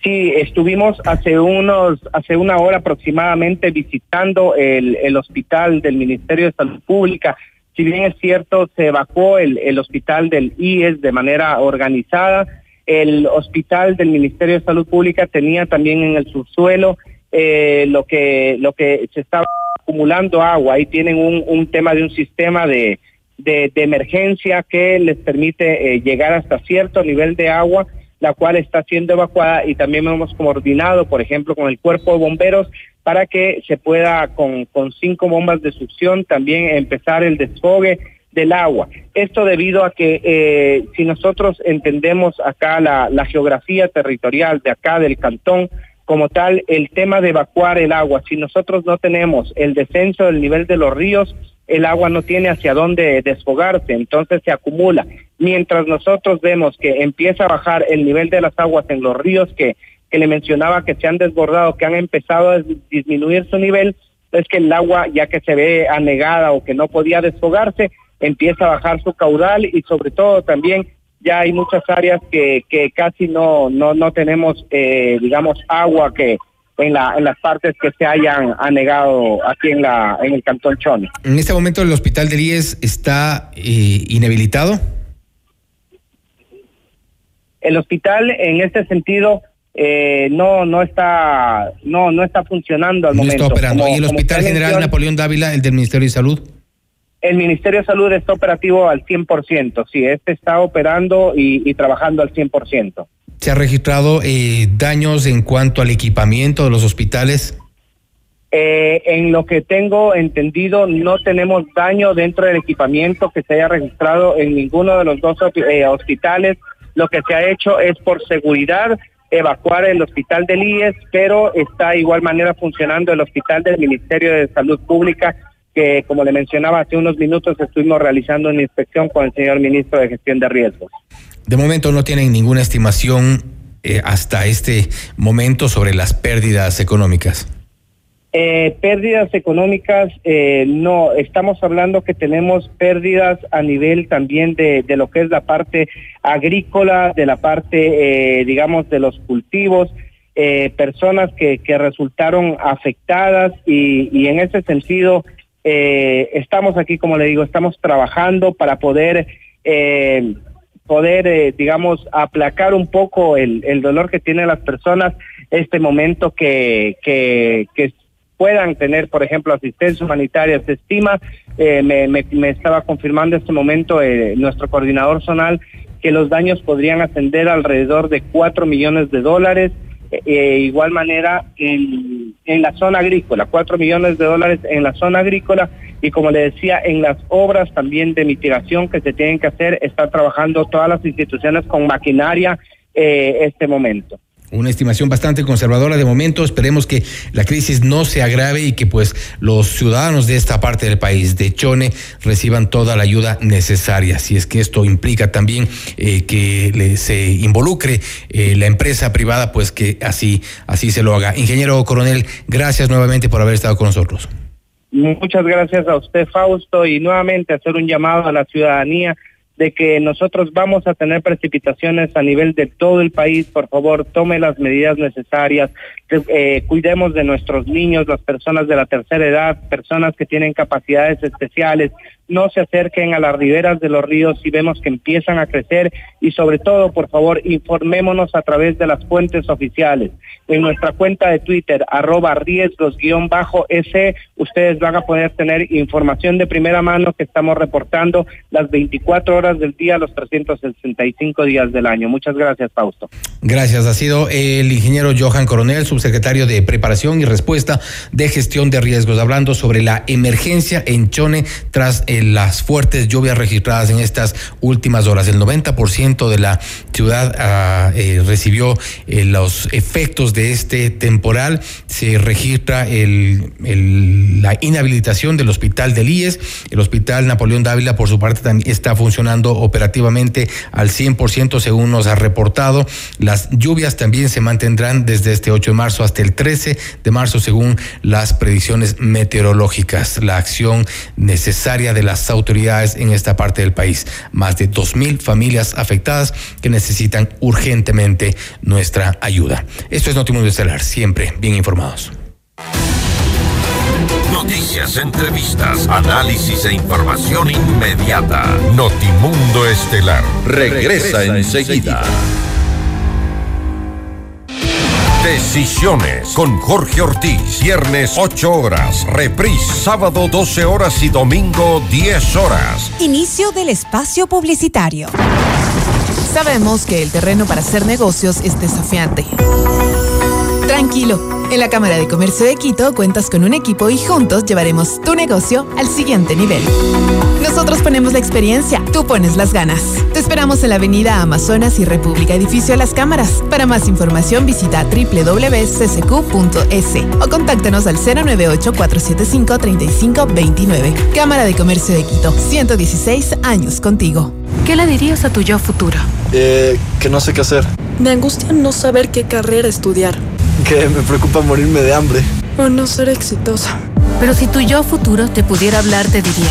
Sí, estuvimos hace unos, hace una hora aproximadamente visitando el, el hospital del Ministerio de Salud Pública. Si bien es cierto, se evacuó el, el hospital del IES de manera organizada, el hospital del Ministerio de Salud Pública tenía también en el subsuelo eh, lo que lo que se estaba acumulando agua. Ahí tienen un, un tema de un sistema de, de, emergencia que les permite eh, llegar hasta cierto nivel de agua la cual está siendo evacuada y también hemos coordinado, por ejemplo, con el cuerpo de bomberos para que se pueda con, con cinco bombas de succión también empezar el desfogue del agua. Esto debido a que eh, si nosotros entendemos acá la, la geografía territorial de acá del cantón, como tal, el tema de evacuar el agua, si nosotros no tenemos el descenso del nivel de los ríos, el agua no tiene hacia dónde desfogarse, entonces se acumula. Mientras nosotros vemos que empieza a bajar el nivel de las aguas en los ríos que que le mencionaba que se han desbordado, que han empezado a disminuir su nivel, es que el agua, ya que se ve anegada o que no podía desfogarse, empieza a bajar su caudal y sobre todo también ya hay muchas áreas que, que casi no, no, no tenemos, eh, digamos, agua que en, la, en las partes que se hayan anegado aquí en, la, en el Cantón Chone. En este momento el hospital de IES está eh, inhabilitado. El hospital en este sentido eh, no no está no no está funcionando al no momento. está operando. Como- ¿Y el Hospital General Napoleón Dávila, el del Ministerio de Salud? El Ministerio de Salud está operativo al 100%, sí, este está operando y, y trabajando al 100%. ¿Se ha registrado eh, daños en cuanto al equipamiento de los hospitales? Eh, en lo que tengo entendido, no tenemos daño dentro del equipamiento que se haya registrado en ninguno de los dos eh, hospitales. Lo que se ha hecho es por seguridad evacuar el hospital del IES, pero está de igual manera funcionando el hospital del Ministerio de Salud Pública, que como le mencionaba hace unos minutos, estuvimos realizando una inspección con el señor ministro de Gestión de Riesgos. De momento no tienen ninguna estimación eh, hasta este momento sobre las pérdidas económicas. Eh, pérdidas económicas, eh, no, estamos hablando que tenemos pérdidas a nivel también de, lo que es la parte agrícola, de la parte, eh, digamos, de los cultivos, eh, personas que, que resultaron afectadas y, y en ese sentido eh, estamos aquí, como le digo, estamos trabajando para poder... Eh, poder, eh, digamos, aplacar un poco el, el dolor que tienen las personas este momento que, que, puedan tener, por ejemplo, asistencia humanitaria. Se estima, eh, me, me, me estaba confirmando este momento eh, nuestro coordinador zonal, que los daños podrían ascender alrededor de 4 millones de dólares. Eh, igual manera en, en la zona agrícola, 4 millones de dólares en la zona agrícola y como le decía, en las obras también de mitigación que se tienen que hacer, están trabajando todas las instituciones con maquinaria eh, este momento. Una estimación bastante conservadora de momento. Esperemos que la crisis no se agrave y que pues los ciudadanos de esta parte del país, de Chone, reciban toda la ayuda necesaria. Si es que esto implica también eh, que se involucre eh, la empresa privada, pues que así, así se lo haga. Ingeniero Coronel, gracias nuevamente por haber estado con nosotros. Muchas gracias a usted, Fausto, y nuevamente hacer un llamado a la ciudadanía de que nosotros vamos a tener precipitaciones a nivel de todo el país. Por favor, tome las medidas necesarias, eh, cuidemos de nuestros niños, las personas de la tercera edad, personas que tienen capacidades especiales. No se acerquen a las riberas de los ríos si vemos que empiezan a crecer y sobre todo, por favor, informémonos a través de las fuentes oficiales. En nuestra cuenta de Twitter, arroba riesgos-s, ustedes van a poder tener información de primera mano que estamos reportando las 24 horas del día, los 365 días del año. Muchas gracias, Fausto. Gracias. Ha sido el ingeniero Johan Coronel, subsecretario de Preparación y Respuesta de Gestión de Riesgos, hablando sobre la emergencia en Chone tras las fuertes lluvias registradas en estas últimas horas. El 90% de la ciudad ah, eh, recibió eh, los efectos de este temporal. Se registra el, la inhabilitación del hospital del IES. El hospital Napoleón Dávila, por su parte, también está funcionando operativamente al 100% según nos ha reportado. Las lluvias también se mantendrán desde este 8 de marzo hasta el 13 de marzo según las predicciones meteorológicas. La acción necesaria de las autoridades en esta parte del país. Más de 2.000 familias afectadas que necesitan urgentemente nuestra ayuda. Esto es Notimundo Estelar, siempre bien informados. Noticias, entrevistas, análisis e información inmediata. Notimundo Estelar regresa enseguida. Decisiones con Jorge Ortiz. Viernes 8 horas. Reprise sábado 12 horas y domingo 10 horas. Inicio del espacio publicitario. Sabemos que el terreno para hacer negocios es desafiante. Tranquilo, en la Cámara de Comercio de Quito cuentas con un equipo y juntos llevaremos tu negocio al siguiente nivel. Nosotros ponemos la experiencia, tú pones las ganas. Te esperamos en la Avenida Amazonas y República Edificio Las Cámaras. Para más información visita www.ccq.es o contáctanos al 098-475-3529. Cámara de Comercio de Quito, 116 años contigo. ¿Qué le dirías a tu yo futuro? Eh, que no sé qué hacer. Me angustia no saber qué carrera estudiar. Que me preocupa morirme de hambre. O no ser exitosa. Pero si tu yo futuro te pudiera hablar, te diría,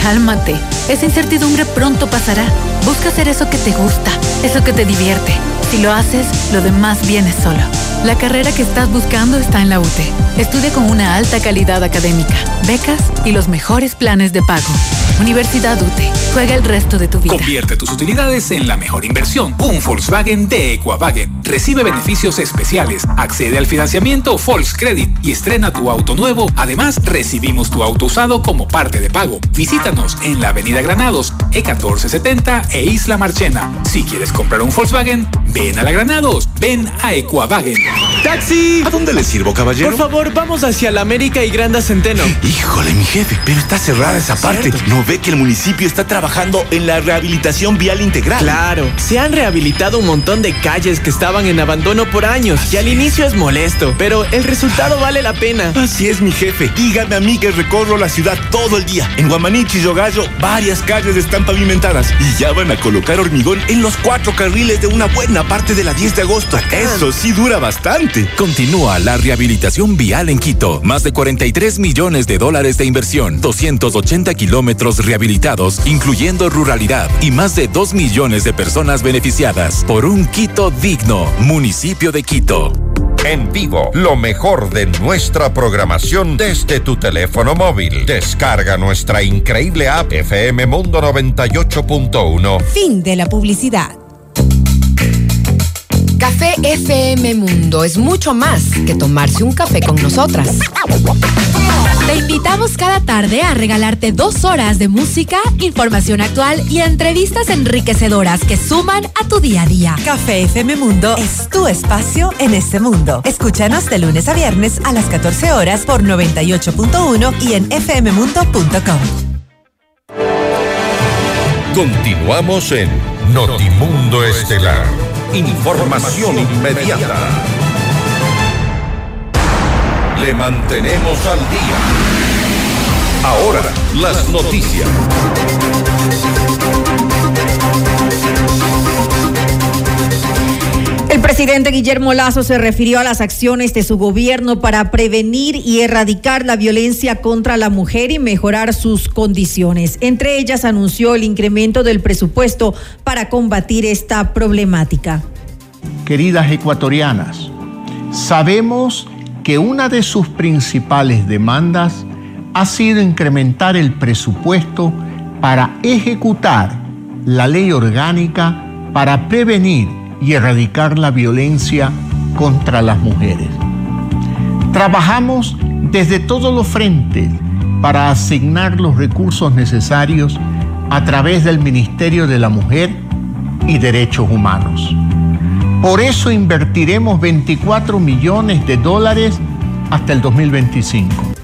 cálmate, esa incertidumbre pronto pasará. Busca hacer eso que te gusta, eso que te divierte. Si lo haces, lo demás viene solo. La carrera que estás buscando está en la UTE. Estudia con una alta calidad académica, becas y los mejores planes de pago. Universidad UTE. Juega el resto de tu vida. Convierte tus utilidades en la mejor inversión. Un Volkswagen de Equavagen. Recibe beneficios especiales. Accede al financiamiento Volkscredit y estrena tu auto nuevo. Además, recibimos tu auto usado como parte de pago. Visítanos en la Avenida Granados, E1470 e Isla Marchena. Si quieres comprar un Volkswagen, ven a la Granados. Ven a Equavagen. ¡Taxi! ¿A dónde le sirvo, caballero? Por favor, vamos hacia la América y Granda Centeno. Híjole, mi jefe, pero está cerrada esa parte. ¿No ve que el municipio está trabajando en la rehabilitación vial integral? Claro, se han rehabilitado un montón de calles que estaban en abandono por años y al inicio es molesto, pero el resultado vale la pena. Así es, mi jefe. Dígame a mí que recorro la ciudad todo el día. En Guamanichi y Yogallo, varias calles están pavimentadas y ya van a colocar hormigón en los cuatro carriles de una buena parte de la 10 de agosto. Eso sí dura bastante. Continúa la rehabilitación vial en Quito. Más de 43 millones de dólares de inversión, 280 kilómetros rehabilitados, incluyendo ruralidad, y más de 2 millones de personas beneficiadas por un Quito digno, municipio de Quito. En vivo, lo mejor de nuestra programación desde tu teléfono móvil. Descarga nuestra increíble app FM Mundo 98.1. Fin de la publicidad. Café FM Mundo es mucho más que tomarse un café con nosotras. Te invitamos cada tarde a regalarte dos horas de música, información actual y entrevistas enriquecedoras que suman a tu día a día. Café FM Mundo es tu espacio en este mundo. Escúchanos de lunes a viernes a las 14 horas por 98.1 y en fmmundo.com. Continuamos en Notimundo Estelar. Información inmediata. Le mantenemos al día. Ahora, las noticias. El presidente Guillermo Lazo se refirió a las acciones de su gobierno para prevenir y erradicar la violencia contra la mujer y mejorar sus condiciones. Entre ellas anunció el incremento del presupuesto para combatir esta problemática. Queridas ecuatorianas, sabemos que una de sus principales demandas ha sido incrementar el presupuesto para ejecutar la ley orgánica para prevenir y erradicar la violencia contra las mujeres. Trabajamos desde todos los frentes para asignar los recursos necesarios a través del Ministerio de la Mujer y Derechos Humanos. Por eso invertiremos 24 millones de dólares hasta el 2025.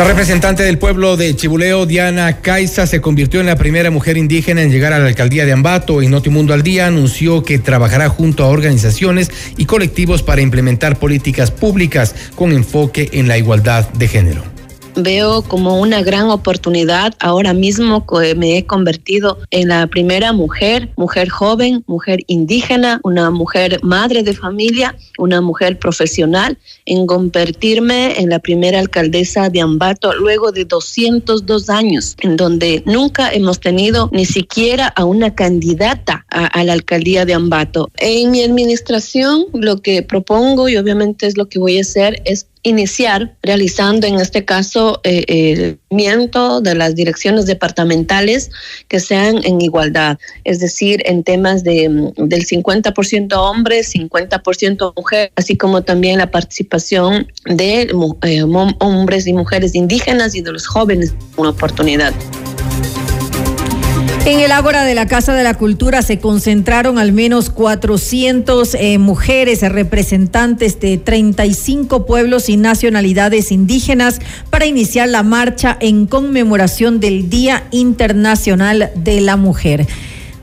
La representante del pueblo de Chibuleo, Diana Caiza, se convirtió en la primera mujer indígena en llegar a la alcaldía de Ambato. Y Notimundo al Día anunció que trabajará junto a organizaciones y colectivos para implementar políticas públicas con enfoque en la igualdad de género veo como una gran oportunidad. Ahora mismo me he convertido en la primera mujer, mujer joven, mujer indígena, una mujer madre de familia, una mujer profesional, en convertirme en la primera alcaldesa de Ambato luego de 202 años, en donde nunca hemos tenido ni siquiera a una candidata a, a la alcaldía de Ambato. En mi administración lo que propongo y obviamente es lo que voy a hacer es iniciar realizando en este caso eh, el miento de las direcciones departamentales que sean en igualdad, es decir, en temas de, del 50% hombres, 50% mujeres, así como también la participación de eh, hombres y mujeres indígenas y de los jóvenes una oportunidad. En el Ágora de la Casa de la Cultura se concentraron al menos 400 eh, mujeres representantes de 35 pueblos y nacionalidades indígenas para iniciar la marcha en conmemoración del Día Internacional de la Mujer.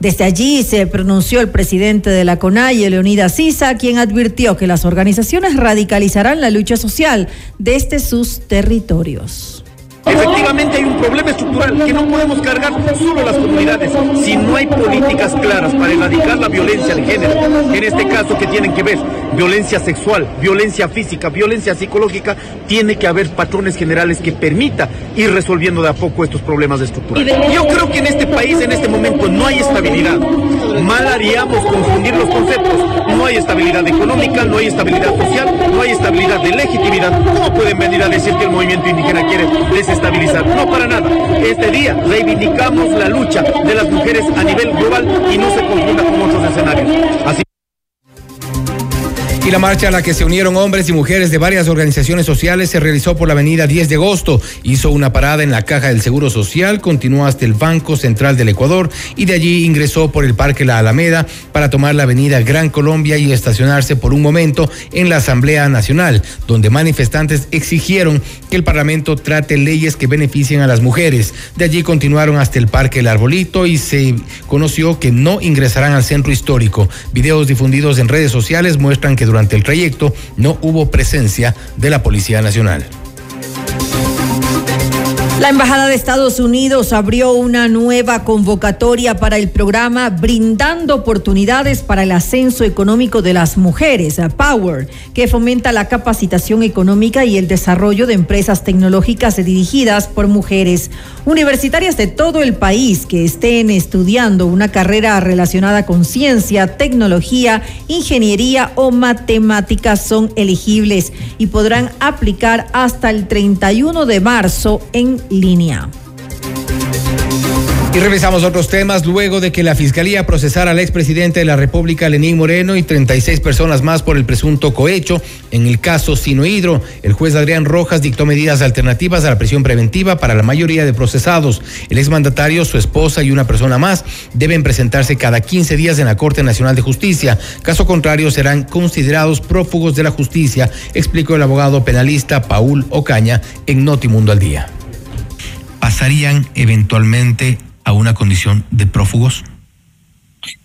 Desde allí se pronunció el presidente de la CONAIE, Leonidas Sisa, quien advirtió que las organizaciones radicalizarán la lucha social desde sus territorios. Efectivamente hay un problema estructural que no podemos cargar solo las comunidades. Si no hay políticas claras para erradicar la violencia de género, en este caso que tienen que ver violencia sexual, violencia física, violencia psicológica, tiene que haber patrones generales que permita ir resolviendo de a poco estos problemas estructurales. Yo creo que en este país en este momento no hay estabilidad. Mal haríamos confundir los conceptos. No hay estabilidad económica, no hay estabilidad social, no hay estabilidad de legitimidad. ¿Cómo pueden venir a decir que el movimiento indígena quiere desestabilizar? No para nada. Este día reivindicamos la lucha de las mujeres a nivel global y no se confunda con otros escenarios. Así y la marcha a la que se unieron hombres y mujeres de varias organizaciones sociales se realizó por la avenida 10 de agosto. Hizo una parada en la caja del Seguro Social, continuó hasta el Banco Central del Ecuador y de allí ingresó por el Parque La Alameda para tomar la avenida Gran Colombia y estacionarse por un momento en la Asamblea Nacional, donde manifestantes exigieron que el Parlamento trate leyes que beneficien a las mujeres. De allí continuaron hasta el Parque El Arbolito y se conoció que no ingresarán al centro histórico. Videos difundidos en redes sociales muestran que durante durante el trayecto no hubo presencia de la Policía Nacional. La Embajada de Estados Unidos abrió una nueva convocatoria para el programa Brindando Oportunidades para el Ascenso Económico de las Mujeres, Power, que fomenta la capacitación económica y el desarrollo de empresas tecnológicas dirigidas por mujeres universitarias de todo el país que estén estudiando una carrera relacionada con ciencia, tecnología, ingeniería o matemáticas son elegibles y podrán aplicar hasta el 31 de marzo en línea. Y revisamos otros temas luego de que la Fiscalía procesara al expresidente de la República, Lenín Moreno, y 36 personas más por el presunto cohecho. En el caso Sinohidro, el juez Adrián Rojas dictó medidas alternativas a la prisión preventiva para la mayoría de procesados. El exmandatario, su esposa y una persona más deben presentarse cada 15 días en la Corte Nacional de Justicia. Caso contrario, serán considerados prófugos de la justicia, explicó el abogado penalista Paul Ocaña en Notimundo al Día pasarían eventualmente a una condición de prófugos?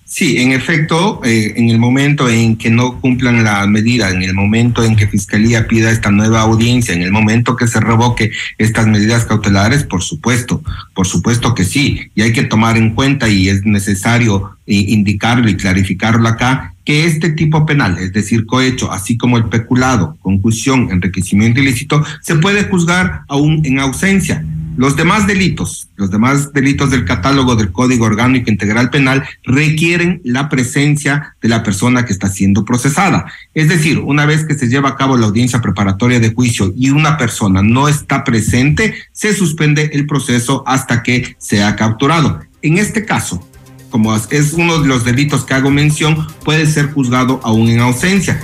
Sí, en efecto, eh, en el momento en que no cumplan la medida, en el momento en que Fiscalía pida esta nueva audiencia, en el momento que se revoque estas medidas cautelares, por supuesto, por supuesto que sí, y hay que tomar en cuenta y es necesario eh, indicarlo y clarificarlo acá, que este tipo penal, es decir, cohecho, así como el peculado, concusión, enriquecimiento ilícito, se puede juzgar aún en ausencia los demás delitos, los demás delitos del catálogo del Código Orgánico Integral Penal requieren la presencia de la persona que está siendo procesada. Es decir, una vez que se lleva a cabo la audiencia preparatoria de juicio y una persona no está presente, se suspende el proceso hasta que sea capturado. En este caso, como es uno de los delitos que hago mención, puede ser juzgado aún en ausencia.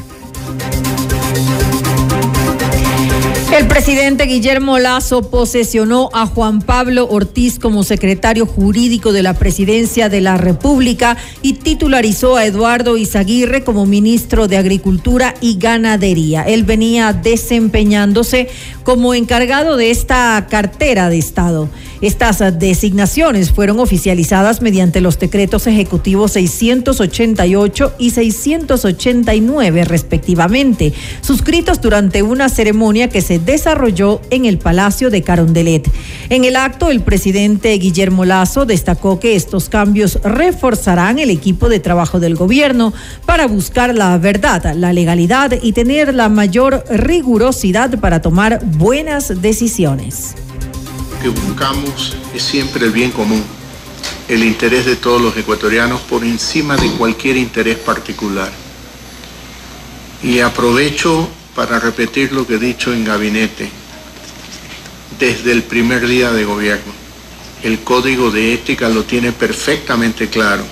El presidente Guillermo Lazo posesionó a Juan Pablo Ortiz como secretario jurídico de la presidencia de la República y titularizó a Eduardo Izaguirre como ministro de Agricultura y Ganadería. Él venía desempeñándose como encargado de esta cartera de Estado. Estas designaciones fueron oficializadas mediante los decretos ejecutivos 688 y 689 respectivamente, suscritos durante una ceremonia que se desarrolló en el Palacio de Carondelet. En el acto, el presidente Guillermo Lazo destacó que estos cambios reforzarán el equipo de trabajo del gobierno para buscar la verdad, la legalidad y tener la mayor rigurosidad para tomar buenas decisiones que buscamos es siempre el bien común, el interés de todos los ecuatorianos por encima de cualquier interés particular. Y aprovecho para repetir lo que he dicho en gabinete desde el primer día de gobierno. El código de ética lo tiene perfectamente claro.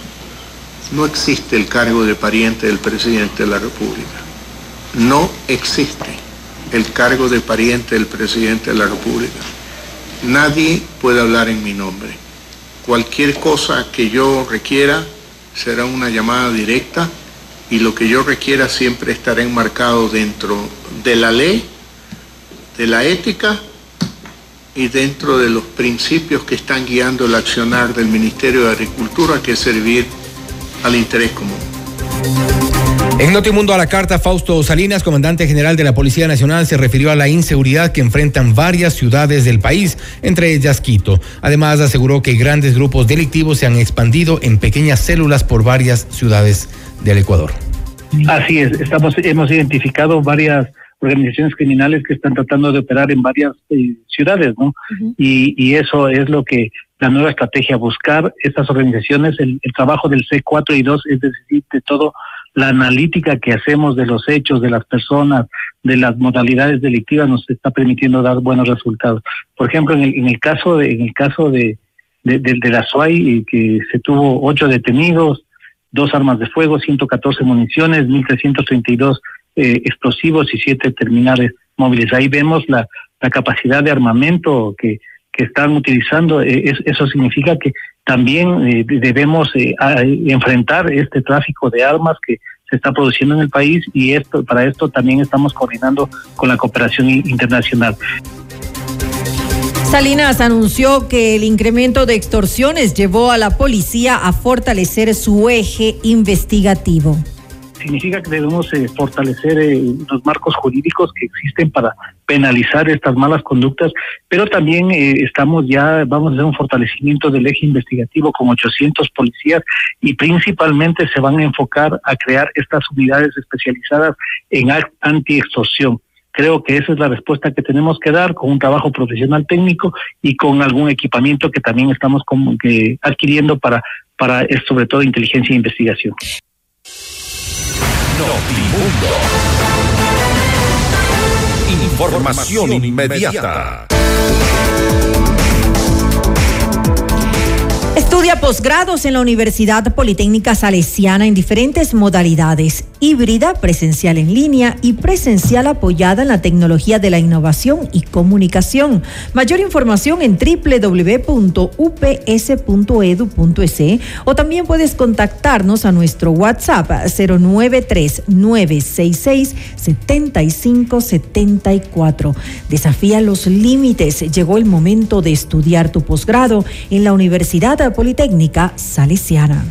No existe el cargo de pariente del presidente de la República. No existe el cargo de pariente del presidente de la República. Nadie puede hablar en mi nombre. Cualquier cosa que yo requiera será una llamada directa y lo que yo requiera siempre estará enmarcado dentro de la ley, de la ética y dentro de los principios que están guiando el accionar del Ministerio de Agricultura, que es servir al interés común. En Notimundo a la carta, Fausto Salinas, comandante general de la Policía Nacional, se refirió a la inseguridad que enfrentan varias ciudades del país, entre ellas Quito. Además, aseguró que grandes grupos delictivos se han expandido en pequeñas células por varias ciudades del Ecuador. Así es, estamos, hemos identificado varias organizaciones criminales que están tratando de operar en varias eh, ciudades, ¿no? y, y eso es lo que la nueva estrategia, buscar estas organizaciones, el, el trabajo del C4 y 2, es decir, de todo la analítica que hacemos de los hechos, de las personas, de las modalidades delictivas nos está permitiendo dar buenos resultados. Por ejemplo, en el, en el caso de, en el caso de, de, de, la SUAI, que se tuvo ocho detenidos, dos armas de fuego, 114 municiones, 1.332 eh, explosivos y siete terminales móviles. Ahí vemos la, la capacidad de armamento que, que están utilizando. Eh, eso significa que también eh, debemos eh, enfrentar este tráfico de armas que se está produciendo en el país y esto para esto también estamos coordinando con la cooperación internacional. Salinas anunció que el incremento de extorsiones llevó a la policía a fortalecer su eje investigativo significa que debemos eh, fortalecer eh, los marcos jurídicos que existen para penalizar estas malas conductas, pero también eh, estamos ya, vamos a hacer un fortalecimiento del eje investigativo con 800 policías y principalmente se van a enfocar a crear estas unidades especializadas en anti-extorsión. Creo que esa es la respuesta que tenemos que dar con un trabajo profesional técnico y con algún equipamiento que también estamos como que adquiriendo para, para sobre todo inteligencia e investigación. Notimundo. Información inmediata. Estudia posgrados en la Universidad Politécnica Salesiana en diferentes modalidades, híbrida, presencial en línea y presencial apoyada en la tecnología de la innovación y comunicación. Mayor información en www.ups.edu.es e o también puedes contactarnos a nuestro WhatsApp 093-966-7574. Desafía los límites. Llegó el momento de estudiar tu posgrado en la Universidad Politécnica Politécnica Salesiana.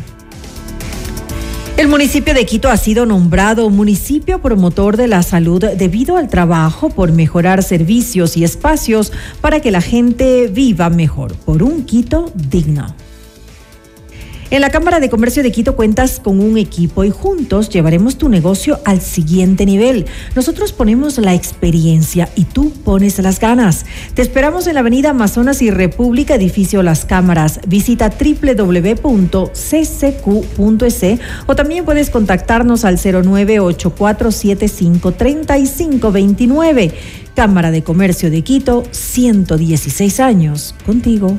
El municipio de Quito ha sido nombrado municipio promotor de la salud debido al trabajo por mejorar servicios y espacios para que la gente viva mejor por un Quito digno. En la Cámara de Comercio de Quito cuentas con un equipo y juntos llevaremos tu negocio al siguiente nivel. Nosotros ponemos la experiencia y tú pones las ganas. Te esperamos en la Avenida Amazonas y República, edificio Las Cámaras. Visita www.ccq.es o también puedes contactarnos al 0984753529. Cámara de Comercio de Quito, 116 años. Contigo.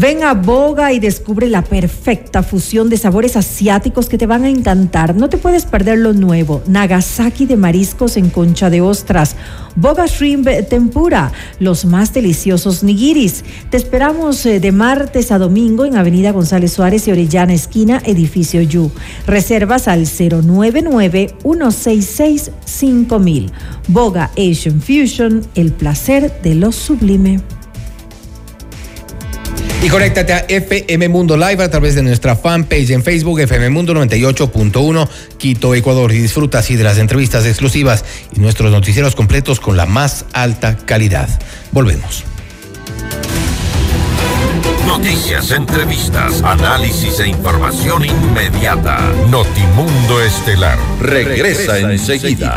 Ven a Boga y descubre la perfecta fusión de sabores asiáticos que te van a encantar. No te puedes perder lo nuevo. Nagasaki de mariscos en concha de ostras. Boga Shrimp Tempura, los más deliciosos nigiris. Te esperamos eh, de martes a domingo en Avenida González Suárez y Orellana Esquina, Edificio Yu. Reservas al 099-166-5000. Boga Asian Fusion, el placer de lo sublime. Y conéctate a FM Mundo Live a través de nuestra fanpage en Facebook, FM Mundo 98.1 Quito, Ecuador. Y disfruta así de las entrevistas exclusivas y nuestros noticieros completos con la más alta calidad. Volvemos. Noticias, entrevistas, análisis e información inmediata. Notimundo Estelar. Regresa, enseguida.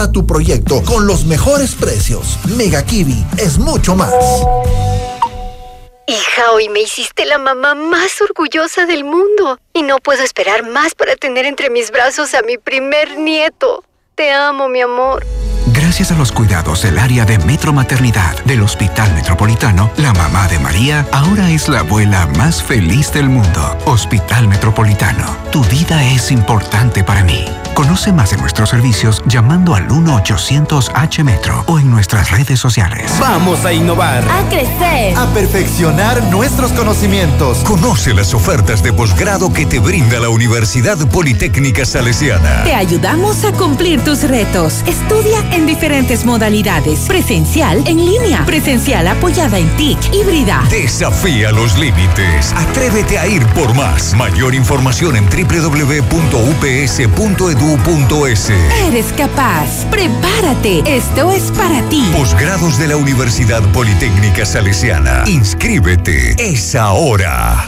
tu proyecto con los mejores precios. Mega Kiwi es mucho más. Hija, hoy me hiciste la mamá más orgullosa del mundo y no puedo esperar más para tener entre mis brazos a mi primer nieto. Te amo, mi amor. Gracias a los cuidados del área de Metro Maternidad del Hospital Metropolitano, la mamá de María ahora es la abuela más feliz del mundo. Hospital Metropolitano, tu vida es importante para mí. Conoce más de nuestros servicios llamando al 1-800-H Metro o en nuestras redes sociales. Vamos a innovar. A crecer. A perfeccionar nuestros conocimientos. Conoce las ofertas de posgrado que te brinda la Universidad Politécnica Salesiana. Te ayudamos a cumplir tus retos. Estudia en diferentes modalidades. Presencial, en línea. Presencial apoyada en TIC, híbrida. Desafía los límites. Atrévete a ir por más. Mayor información en www.ups.edu Eres capaz. Prepárate. Esto es para ti. Posgrados de la Universidad Politécnica Salesiana. Inscríbete. Es ahora.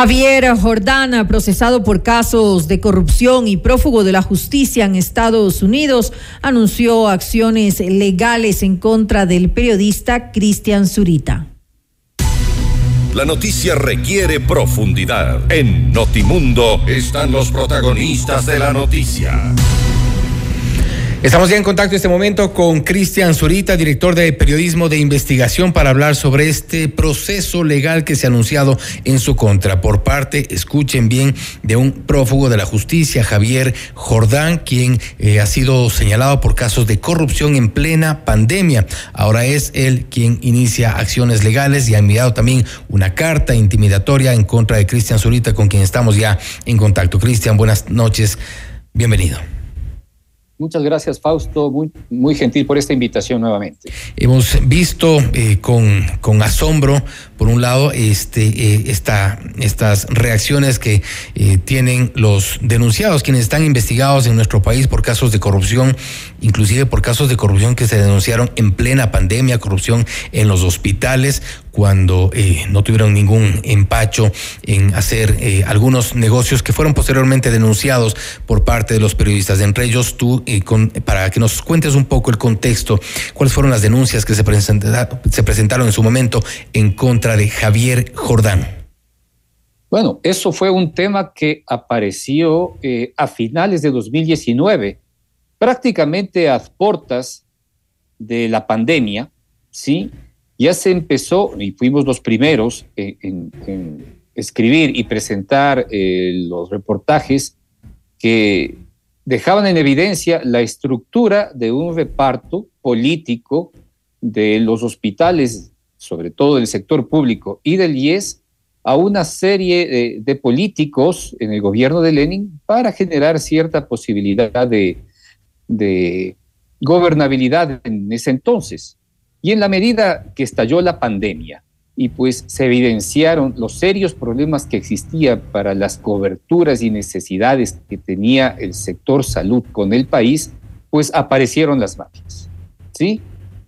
Javier Jordana, procesado por casos de corrupción y prófugo de la justicia en Estados Unidos, anunció acciones legales en contra del periodista Cristian Zurita. La noticia requiere profundidad. En Notimundo están los protagonistas de la noticia. Estamos ya en contacto en este momento con Cristian Zurita, director de periodismo de investigación, para hablar sobre este proceso legal que se ha anunciado en su contra por parte, escuchen bien, de un prófugo de la justicia, Javier Jordán, quien eh, ha sido señalado por casos de corrupción en plena pandemia. Ahora es él quien inicia acciones legales y ha enviado también una carta intimidatoria en contra de Cristian Zurita, con quien estamos ya en contacto. Cristian, buenas noches, bienvenido. Muchas gracias, Fausto. Muy, muy gentil por esta invitación nuevamente. Hemos visto eh, con, con, asombro, por un lado, este, eh, esta, estas reacciones que eh, tienen los denunciados, quienes están investigados en nuestro país por casos de corrupción, inclusive por casos de corrupción que se denunciaron en plena pandemia, corrupción en los hospitales, cuando eh, no tuvieron ningún empacho en hacer eh, algunos negocios que fueron posteriormente denunciados por parte de los periodistas. Entre ellos tú, eh, para que nos cuentes un poco el contexto, cuáles fueron las denuncias que se, presentaron, se presentaron en su momento en contra de Javier Jordán. Bueno, eso fue un tema que apareció a finales de 2019, prácticamente a portas de la pandemia, ¿sí? Ya se empezó, y fuimos los primeros en, escribir y presentar eh, los reportajes que dejaban en evidencia la estructura de un reparto político de los hospitales, sobre todo del sector público y del IES, a una serie de, políticos en el gobierno de Lenin para generar cierta posibilidad de, de gobernabilidad en ese entonces. Y en la medida que estalló la pandemia y pues se evidenciaron los serios problemas que existía para las coberturas y necesidades que tenía el sector salud con el país, pues aparecieron las mafias. ¿Sí?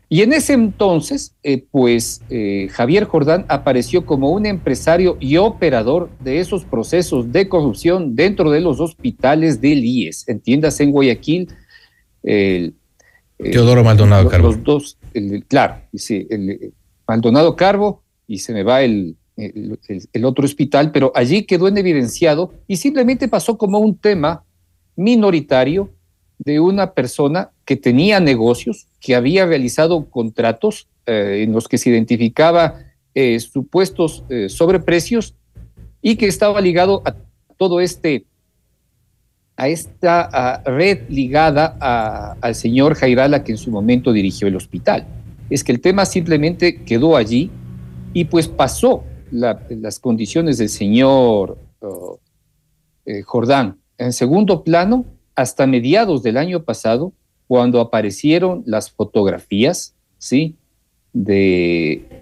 Y en ese entonces, eh, pues eh, Javier Jordán apareció como un empresario y operador de esos procesos de corrupción dentro de los hospitales del IES. Entiéndase en Guayaquil, Teodoro Maldonado Carbo. Los dos, claro, sí, el, Maldonado Carbo y se me va el, el, otro hospital, pero allí quedó en evidenciado y simplemente pasó como un tema minoritario de una persona que tenía negocios, que había realizado contratos eh, en los que se identificaba eh, supuestos eh, sobreprecios y que estaba ligado a todo este a esta red ligada al señor Jairala que en su momento dirigió el hospital. Es que el tema simplemente quedó allí y pues pasó las condiciones del señor oh, eh, Jordán. En segundo plano, hasta mediados del año pasado, cuando aparecieron las fotografías, ¿sí? De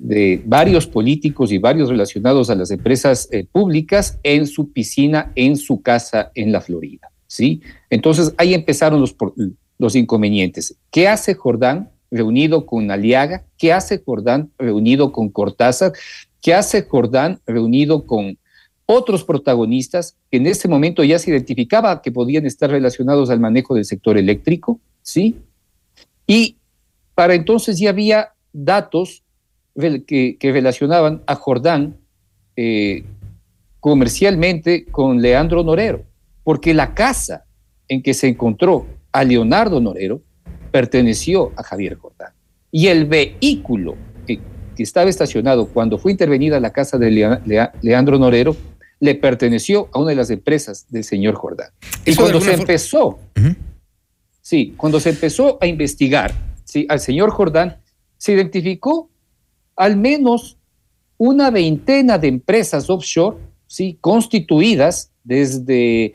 de varios políticos y varios relacionados a las empresas eh, públicas en su piscina, en su casa en la Florida. ¿sí? Entonces ahí empezaron los, los inconvenientes. ¿Qué hace Jordán reunido con Aliaga? ¿Qué hace Jordán reunido con Cortázar? ¿Qué hace Jordán reunido con otros protagonistas que en ese momento ya se identificaba que podían estar relacionados al manejo del sector eléctrico? ¿Sí? Y para entonces ya había datos que, relacionaban a Jordán eh, comercialmente con Leandro Norero, porque la casa en que se encontró a Leonardo Norero perteneció a Javier Jordán. Y el vehículo que, estaba estacionado cuando fue intervenida la casa de Leandro Norero le perteneció a una de las empresas del señor Jordán. Y cuando se empezó, sí, cuando se empezó a investigar ¿sí? al señor Jordán, se identificó al menos una veintena de empresas offshore ¿sí? constituidas desde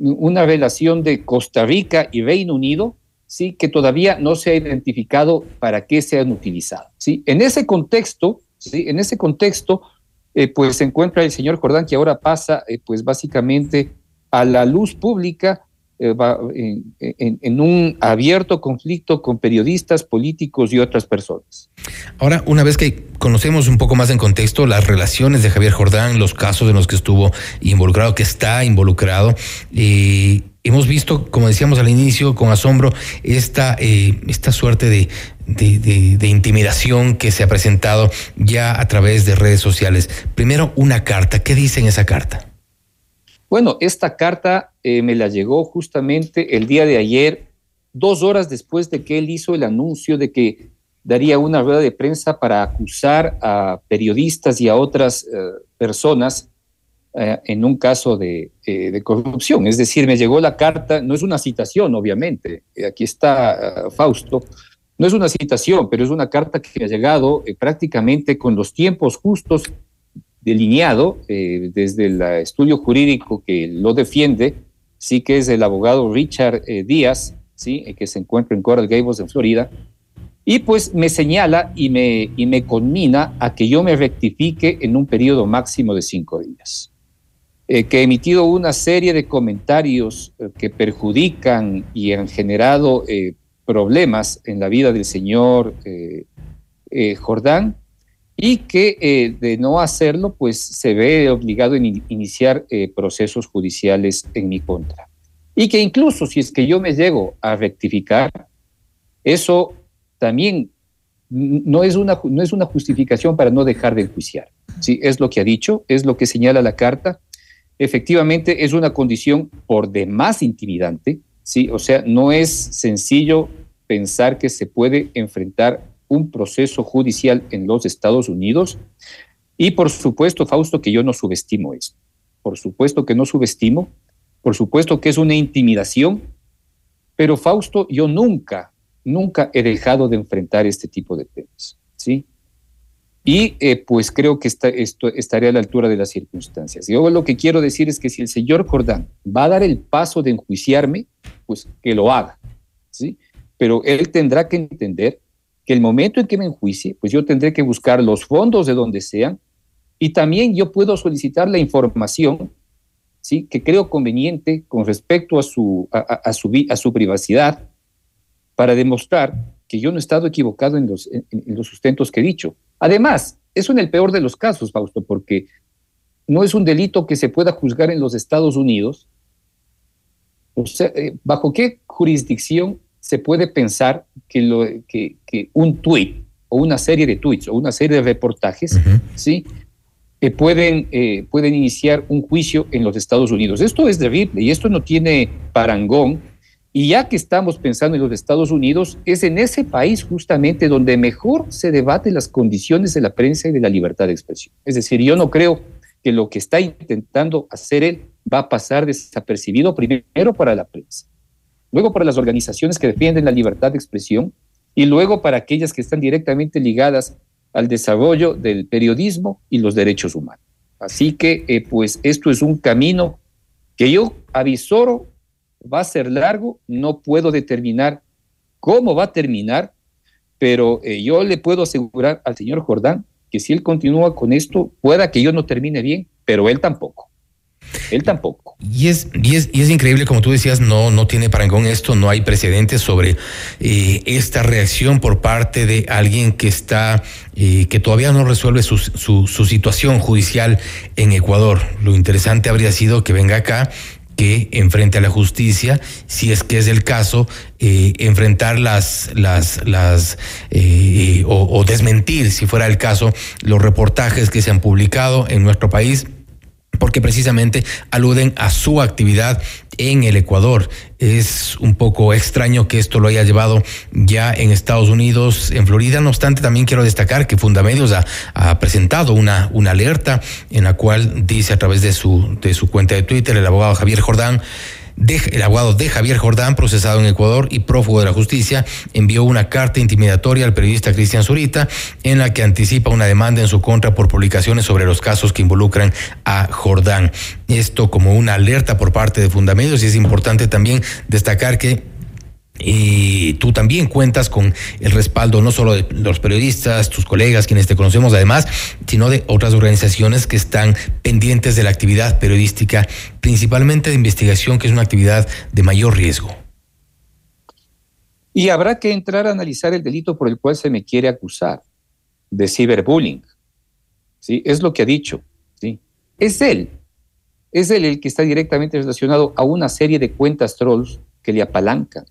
una relación de Costa Rica y Reino Unido, sí, que todavía no se ha identificado para qué se han utilizado. ¿sí? En ese contexto, ¿sí? en ese contexto, eh, pues se encuentra el señor Jordán, que ahora pasa, eh, pues básicamente a la luz pública eh, en, un abierto conflicto con periodistas, políticos y otras personas. Ahora, una vez que conocemos un poco más en contexto las relaciones de Javier Jordán, los casos en los que estuvo involucrado, que está involucrado, y hemos visto, como decíamos al inicio, con asombro, esta, eh, esta suerte de, de, intimidación que se ha presentado ya a través de redes sociales. Primero, una carta. ¿Qué dice en esa carta? Bueno, esta carta eh, me la llegó justamente el día de ayer, dos horas después de que él hizo el anuncio de que daría una rueda de prensa para acusar a periodistas y a otras eh, personas eh, en un caso de, de, corrupción. Es decir, me llegó la carta, no es una citación, obviamente, aquí está Fausto, no es una citación, pero es una carta que ha llegado prácticamente con los tiempos justos delineado eh, desde el estudio jurídico que lo defiende, sí que es el abogado Richard eh, Díaz, sí, eh, que se encuentra en Coral Gables, en Florida, y pues me señala y me, y me conmina a que yo me rectifique en un periodo máximo de cinco días. que he emitido una serie de comentarios que perjudican y han generado problemas en la vida del señor Jordán, y que eh, de no hacerlo, pues se ve obligado a iniciar eh, procesos judiciales en mi contra. Y que incluso si es que yo me llego a rectificar, eso también no es una, no es una justificación para no dejar de enjuiciar. ¿sí? Es lo que ha dicho, es lo que señala la carta. Efectivamente, es una condición por demás intimidante, ¿sí? o sea, no es sencillo pensar que se puede enfrentar un proceso judicial en los Estados Unidos. Y por supuesto, Fausto, que yo no subestimo eso. Por supuesto que no subestimo. Por supuesto que es una intimidación. Pero Fausto, yo nunca, nunca he dejado de enfrentar este tipo de temas. ¿sí? Y eh, pues creo que está, esto estaría a la altura de las circunstancias. Yo lo que quiero decir es que si el señor Jordán va a dar el paso de enjuiciarme, pues que lo haga. ¿sí? Pero él tendrá que entender que el momento en que me enjuicie, pues yo tendré que buscar los fondos de donde sean y también yo puedo solicitar la información ¿sí? que creo conveniente con respecto a su, a, su, a su privacidad para demostrar que yo no he estado equivocado en los, en, los sustentos que he dicho. Además, eso en el peor de los casos, Fausto, porque no es un delito que se pueda juzgar en los Estados Unidos. Eh, ¿bajo qué jurisdicción se puede pensar que, lo, que, que un tweet o una serie de tweets o una serie de reportajes, ¿sí? Que pueden, eh, pueden iniciar un juicio en los Estados Unidos. Esto es terrible y esto no tiene parangón. Y ya que estamos pensando en los Estados Unidos, es en ese país justamente donde mejor se debate las condiciones de la prensa y de la libertad de expresión. Es decir, yo no creo que lo que está intentando hacer él va a pasar desapercibido primero para la prensa luego para las organizaciones que defienden la libertad de expresión y luego para aquellas que están directamente ligadas al desarrollo del periodismo y los derechos humanos. Así que, eh, pues, esto es un camino que yo avisoro va a ser largo, no puedo determinar cómo va a terminar, pero eh, yo le puedo asegurar al señor Jordán que si él continúa con esto, pueda que yo no termine bien, pero él tampoco. Él tampoco. Y es, y es, y es increíble, como tú decías, no, no tiene parangón esto, no hay precedentes sobre eh, esta reacción por parte de alguien que está, eh, que todavía no resuelve su, su, su situación judicial en Ecuador. Lo interesante habría sido que venga acá que enfrente a la justicia, si es que es el caso, eh, enfrentar las, las, las o desmentir, si fuera el caso, los reportajes que se han publicado en nuestro país porque precisamente aluden a su actividad en el Ecuador. Es un poco extraño que esto lo haya llevado ya en Estados Unidos, en Florida. No obstante, también quiero destacar que Fundamedios ha, ha presentado una, una alerta en la cual dice a través de su, de su cuenta de Twitter el abogado Javier Jordán el abogado de Javier Jordán, procesado en Ecuador y prófugo de la justicia, envió una carta intimidatoria al periodista Cristian Zurita en la que anticipa una demanda en su contra por publicaciones sobre los casos que involucran a Jordán. Esto como una alerta por parte de Fundamedios y es importante también destacar que y tú también cuentas con el respaldo no solo de los periodistas, tus colegas, quienes te conocemos además, sino de otras organizaciones que están pendientes de la actividad periodística, principalmente de investigación, que es una actividad de mayor riesgo. Y habrá que entrar a analizar el delito por el cual se me quiere acusar, de ciberbullying. ¿Sí? Es lo que ha dicho. ¿sí? Es él. Es él el que está directamente relacionado a una serie de cuentas trolls que le apalancan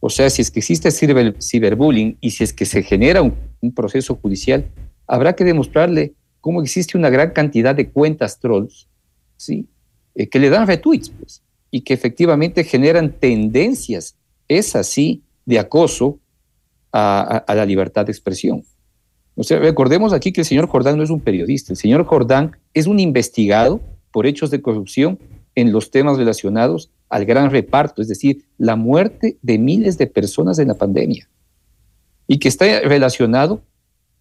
o sea, si es que existe ciber, ciberbullying y si es que se genera un, un, proceso judicial, habrá que demostrarle cómo existe una gran cantidad de cuentas trolls, ¿sí? Eh, que le dan retweets, pues, y que efectivamente generan tendencias, es así, de acoso a, a, a, la libertad de expresión. O sea, recordemos aquí que el señor Jordán no es un periodista, el señor Jordán es un investigado por hechos de corrupción en los temas relacionados al gran reparto, es decir, la muerte de miles de personas en la pandemia, y que está relacionado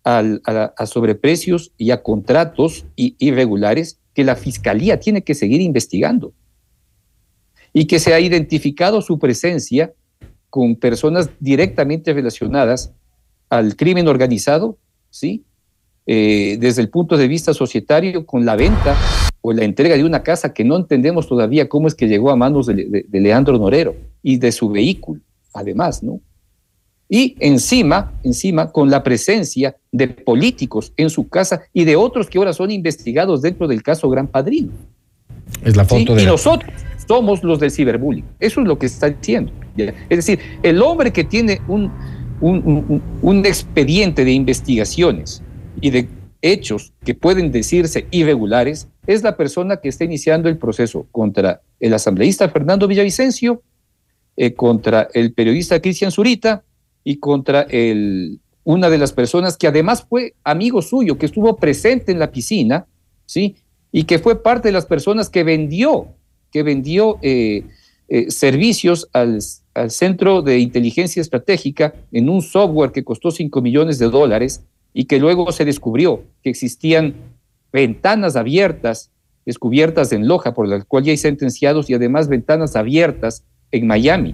a, sobreprecios y a contratos irregulares que la Fiscalía tiene que seguir investigando, y que se ha identificado su presencia con personas directamente relacionadas al crimen organizado, ¿sí? Eh, desde el punto de vista societario, con la venta o la entrega de una casa que no entendemos todavía cómo es que llegó a manos de, de, de Leandro Norero y de su vehículo, además, ¿no? Y encima, encima, con la presencia de políticos en su casa y de otros que ahora son investigados dentro del caso Gran Padrino. Es la foto ¿Sí? de. Y nosotros somos los del ciberbullying. Eso es lo que está diciendo. Es decir, el hombre que tiene un, un, un, un expediente de investigaciones y de hechos que pueden decirse irregulares es la persona que está iniciando el proceso contra el asambleísta Fernando Villavicencio, eh, contra el periodista Cristian Zurita y contra el, una de las personas que además fue amigo suyo, que estuvo presente en la piscina, ¿sí? Y que fue parte de las personas que vendió, que vendió eh, eh, servicios al, al Centro de Inteligencia Estratégica en un software que costó 5 millones de dólares y que luego se descubrió que existían ventanas abiertas, descubiertas en Loja, por las cuales ya hay sentenciados, y además ventanas abiertas en Miami.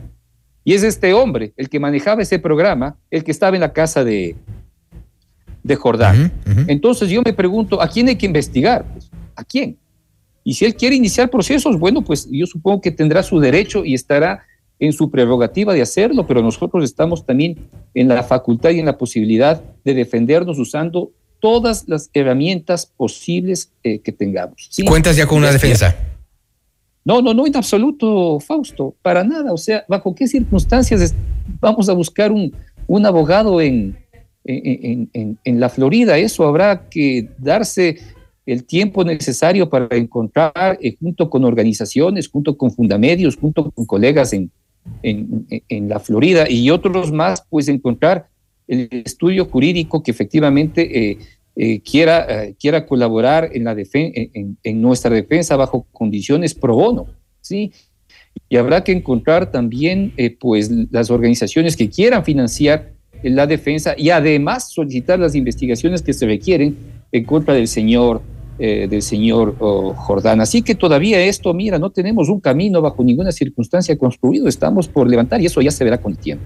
Y es este hombre, el que manejaba ese programa, el que estaba en la casa de, de Jordán. Uh -huh, uh -huh. Entonces yo me pregunto, ¿a quién hay que investigar? Pues, ¿A quién? Y si él quiere iniciar procesos, bueno, pues yo supongo que tendrá su derecho y estará en su prerrogativa de hacerlo, pero nosotros estamos también en la facultad y en la posibilidad de defendernos usando todas las herramientas posibles eh, que tengamos. ¿sí? ¿Cuentas ya con una defensa? No, no, no, en absoluto, Fausto, para nada. O sea, ¿bajo qué circunstancias vamos a buscar un, un abogado en, en, en, en, la Florida? Eso habrá que darse el tiempo necesario para encontrar, eh, junto con organizaciones, junto con fundamedios, junto con colegas en, en, en, la Florida y otros más, pues encontrar el estudio jurídico que efectivamente eh, eh, quiera, eh, quiera colaborar en, la en, nuestra defensa bajo condiciones pro bono, ¿sí? Y habrá que encontrar también, pues, las organizaciones que quieran financiar la defensa y además solicitar las investigaciones que se requieren en contra del señor del señor oh, Jordán. Así que todavía esto, mira, no tenemos un camino bajo ninguna circunstancia construido, estamos por levantar y eso ya se verá con el tiempo.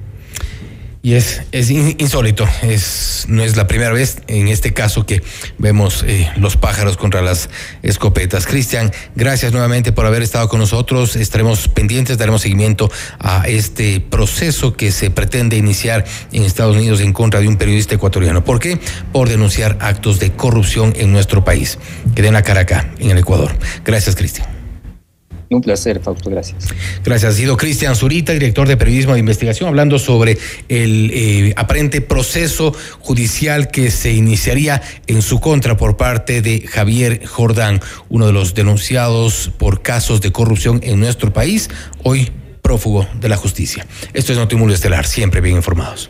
Y es, es insólito, es, no es la primera vez en este caso que vemos eh, los pájaros contra las escopetas. Cristian, gracias nuevamente por haber estado con nosotros. Estaremos pendientes, daremos seguimiento a este proceso que se pretende iniciar en Estados Unidos en contra de un periodista ecuatoriano. ¿Por qué? Por denunciar actos de corrupción en nuestro país. Que den la cara acá, en el Ecuador. Gracias, Cristian. Un placer, Fausto, gracias. Gracias. Ha sido Cristian Zurita, director de periodismo de investigación, hablando sobre el eh, aparente proceso judicial que se iniciaría en su contra por parte de Javier Jordán, uno de los denunciados por casos de corrupción en nuestro país, hoy prófugo de la justicia. Esto es Notimundo Estelar, siempre bien informados.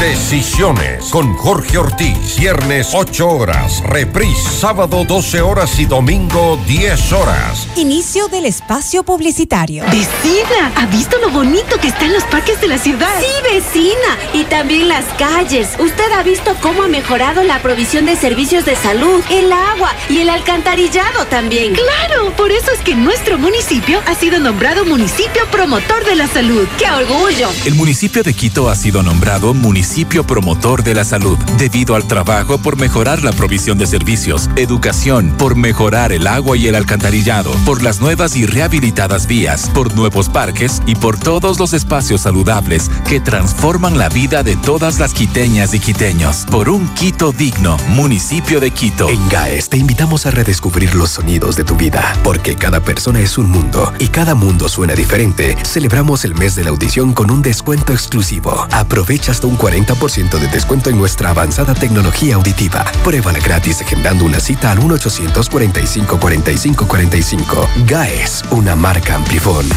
Decisiones con Jorge Ortiz. Viernes 8 horas. Reprise sábado 12 horas y domingo 10 horas. Inicio del espacio publicitario. Vecina, ¿ha visto lo bonito que están los parques de la ciudad? Sí, vecina. Y también las calles. Usted ha visto cómo ha mejorado la provisión de servicios de salud, el agua y el alcantarillado también. Claro, por eso es que nuestro municipio ha sido nombrado municipio promotor de la salud. ¡Qué orgullo! El municipio de Quito ha sido nombrado municipio promotor de la salud, debido al trabajo por mejorar la provisión de servicios, educación, por mejorar el agua y el alcantarillado, por las nuevas y rehabilitadas vías, por nuevos parques y por todos los espacios saludables que transforman la vida de todas las quiteñas y quiteños. Por un Quito digno, municipio de Quito. En GAES te invitamos a redescubrir los sonidos de tu vida, porque cada persona es un mundo y cada mundo suena diferente. Celebramos el mes de la audición con un descuento exclusivo. Aprovecha hasta un 40 40% de descuento en nuestra avanzada tecnología auditiva. Pruébala gratis agendando una cita al 1-800-45-45-45. GAES, una marca Amplifón.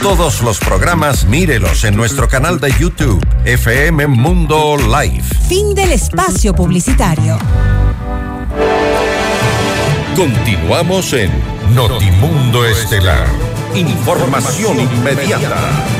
Todos los programas mírelos en nuestro canal de YouTube, FM Mundo Live. Fin del espacio publicitario. Continuamos en Notimundo Estelar. Información inmediata.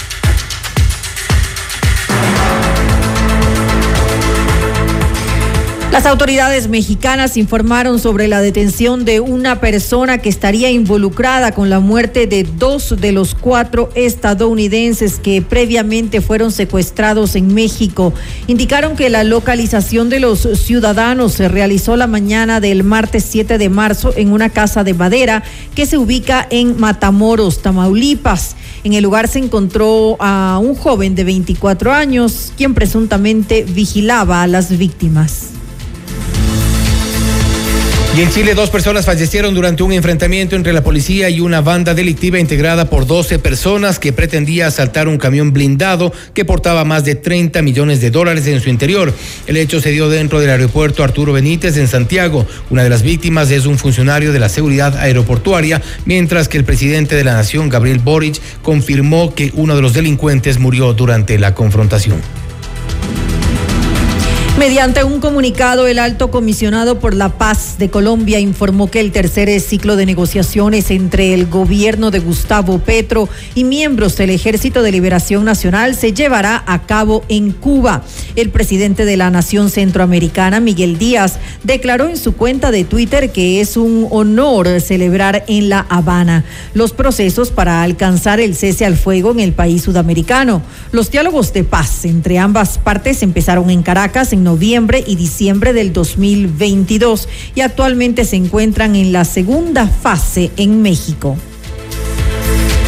Las autoridades mexicanas informaron sobre la detención de una persona que estaría involucrada con la muerte de dos de los cuatro estadounidenses que previamente fueron secuestrados en México. Indicaron que la localización de los ciudadanos se realizó la mañana del martes 7 de marzo en una casa de madera que se ubica en Matamoros, Tamaulipas. En el lugar se encontró a un joven de 24 años, quien presuntamente vigilaba a las víctimas. Y en Chile dos personas fallecieron durante un enfrentamiento entre la policía y una banda delictiva integrada por 12 personas que pretendía asaltar un camión blindado que portaba más de 30 millones de dólares en su interior. El hecho se dio dentro del aeropuerto Arturo Benítez en Santiago. Una de las víctimas es un funcionario de la seguridad aeroportuaria, mientras que el presidente de la nación, Gabriel Boric, confirmó que uno de los delincuentes murió durante la confrontación. Mediante un comunicado, el alto comisionado por la paz de Colombia informó que el tercer ciclo de negociaciones entre el gobierno de Gustavo Petro y miembros del Ejército de Liberación Nacional se llevará a cabo en Cuba. El presidente de la Nación Centroamericana, Miguel Díaz, declaró en su cuenta de Twitter que es un honor celebrar en La Habana los procesos para alcanzar el cese al fuego en el país sudamericano. Los diálogos de paz entre ambas partes empezaron en Caracas en noviembre y diciembre del 2022 y actualmente se encuentran en la segunda fase en México.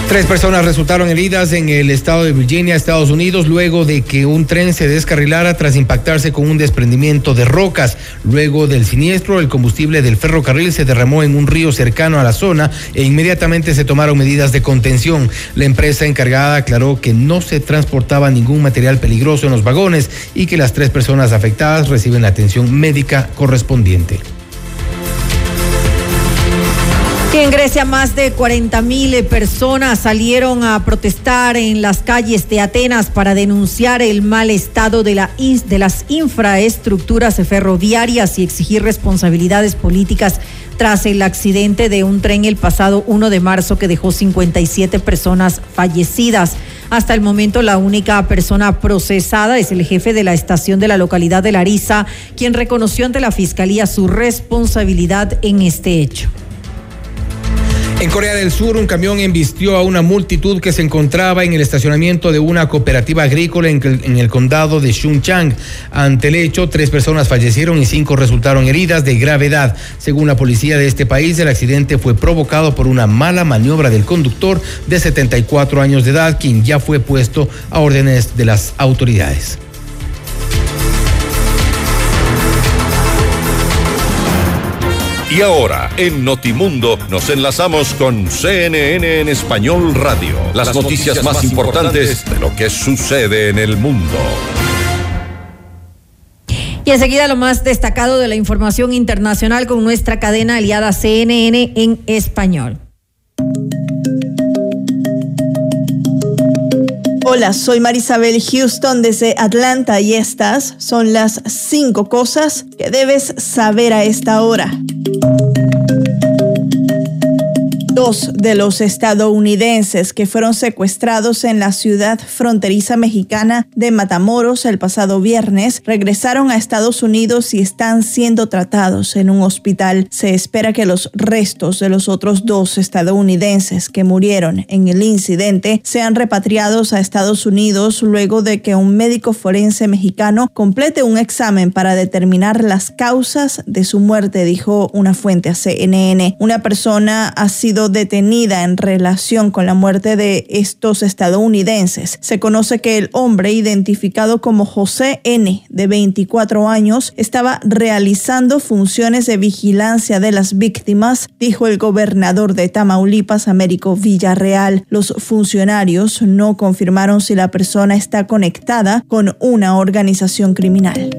Tres personas resultaron heridas en el estado de Virginia, Estados Unidos, luego de que un tren se descarrilara tras impactarse con un desprendimiento de rocas. Luego del siniestro, el combustible del ferrocarril se derramó en un río cercano a la zona e inmediatamente se tomaron medidas de contención. La empresa encargada aclaró que no se transportaba ningún material peligroso en los vagones y que las tres personas afectadas reciben la atención médica correspondiente. En Grecia más de 40 mil personas salieron a protestar en las calles de Atenas para denunciar el mal estado de, de las infraestructuras ferroviarias y exigir responsabilidades políticas tras el accidente de un tren el pasado 1 de marzo que dejó 57 personas fallecidas. Hasta el momento la única persona procesada es el jefe de la estación de la localidad de Larisa, quien reconoció ante la fiscalía su responsabilidad en este hecho. En Corea del Sur, un camión embistió a una multitud que se encontraba en el estacionamiento de una cooperativa agrícola en, el condado de Chungcheong. Ante el hecho, tres personas fallecieron y cinco resultaron heridas de gravedad. Según la policía de este país, el accidente fue provocado por una mala maniobra del conductor de 74 años de edad, quien ya fue puesto a órdenes de las autoridades. Y ahora, en Notimundo, nos enlazamos con CNN en Español Radio. Las, noticias, más importantes de lo que sucede en el mundo. Y enseguida lo más destacado de la información internacional con nuestra cadena aliada CNN en español. Hola, soy Marisabel Houston desde Atlanta y estas son las cinco cosas que debes saber a esta hora. Dos de los estadounidenses que fueron secuestrados en la ciudad fronteriza mexicana de Matamoros el pasado viernes regresaron a Estados Unidos y están siendo tratados en un hospital. Se espera que los restos de los otros dos estadounidenses que murieron en el incidente sean repatriados a Estados Unidos luego de que un médico forense mexicano complete un examen para determinar las causas de su muerte, dijo una fuente a CNN. Una persona ha sido detenida en relación con la muerte de estos estadounidenses. Se conoce que el hombre identificado como José N, de 24 años, estaba realizando funciones de vigilancia de las víctimas, dijo el gobernador de Tamaulipas, Américo Villarreal. Los funcionarios no confirmaron si la persona está conectada con una organización criminal.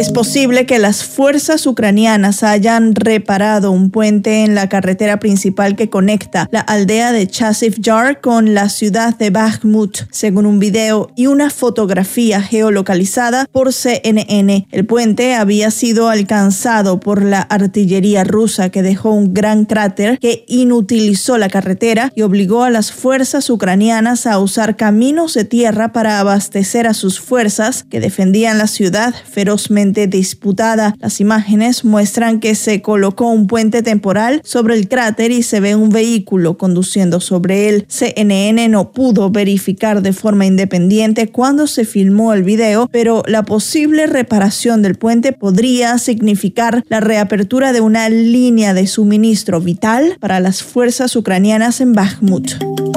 Es posible que las fuerzas ucranianas hayan reparado un puente en la carretera principal que conecta la aldea de Chasiv Yar con la ciudad de Bakhmut, según un video y una fotografía geolocalizada por CNN. El puente había sido alcanzado por la artillería rusa que dejó un gran cráter que inutilizó la carretera y obligó a las fuerzas ucranianas a usar caminos de tierra para abastecer a sus fuerzas que defendían la ciudad ferozmente disputada. Las imágenes muestran que se colocó un puente temporal sobre el cráter y se ve un vehículo conduciendo sobre él. CNN no pudo verificar de forma independiente cuándo se filmó el video, pero la posible reparación del puente podría significar la reapertura de una línea de suministro vital para las fuerzas ucranianas en Bakhmut.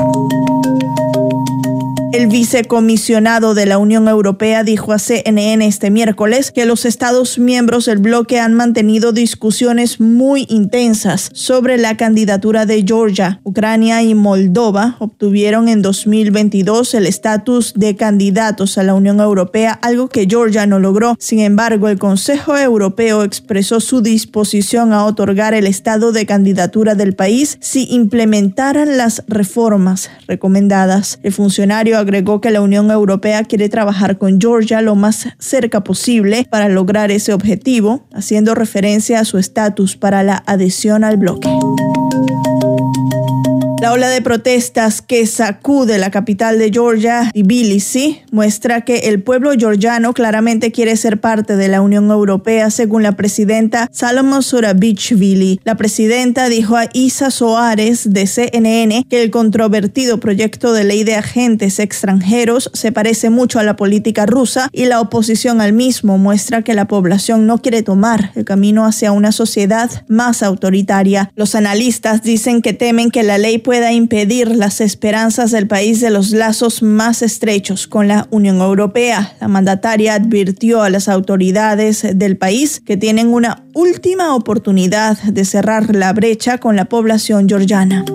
El vicecomisionado de la Unión Europea dijo a CNN este miércoles que los Estados miembros del bloque han mantenido discusiones muy intensas sobre la candidatura de Georgia. Ucrania y Moldova obtuvieron en 2022 el estatus de candidatos a la Unión Europea, algo que Georgia no logró. Sin embargo, el Consejo Europeo expresó su disposición a otorgar el estado de candidatura del país si implementaran las reformas recomendadas. El funcionario agregó que la Unión Europea quiere trabajar con Georgia lo más cerca posible para lograr ese objetivo, haciendo referencia a su estatus para la adhesión al bloque. La ola de protestas que sacude la capital de Georgia, Tbilisi, muestra que el pueblo georgiano claramente quiere ser parte de la Unión Europea, según la presidenta Salomon Surabichvili. La presidenta dijo a Isa Soares de CNN que el controvertido proyecto de ley de agentes extranjeros se parece mucho a la política rusa y la oposición al mismo muestra que la población no quiere tomar el camino hacia una sociedad más autoritaria. Los analistas dicen que temen que la ley pueda impedir las esperanzas del país de los lazos más estrechos con la Unión Europea. La mandataria advirtió a las autoridades del país que tienen una última oportunidad de cerrar la brecha con la población georgiana.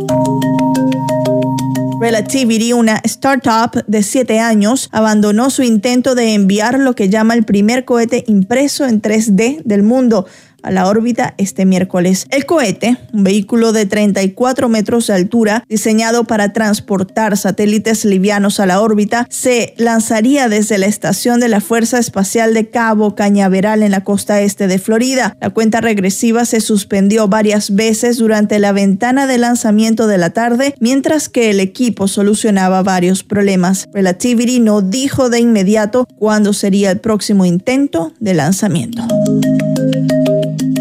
Relativity, una startup de siete años, abandonó su intento de enviar lo que llama el primer cohete impreso en 3D del mundo a la órbita este miércoles. El cohete, un vehículo de 34 metros de altura diseñado para transportar satélites livianos a la órbita, se lanzaría desde la estación de la Fuerza Espacial de Cabo Cañaveral en la costa este de Florida. La cuenta regresiva se suspendió varias veces durante la ventana de lanzamiento de la tarde, mientras que el equipo solucionaba varios problemas. Relativity no dijo de inmediato cuándo sería el próximo intento de lanzamiento.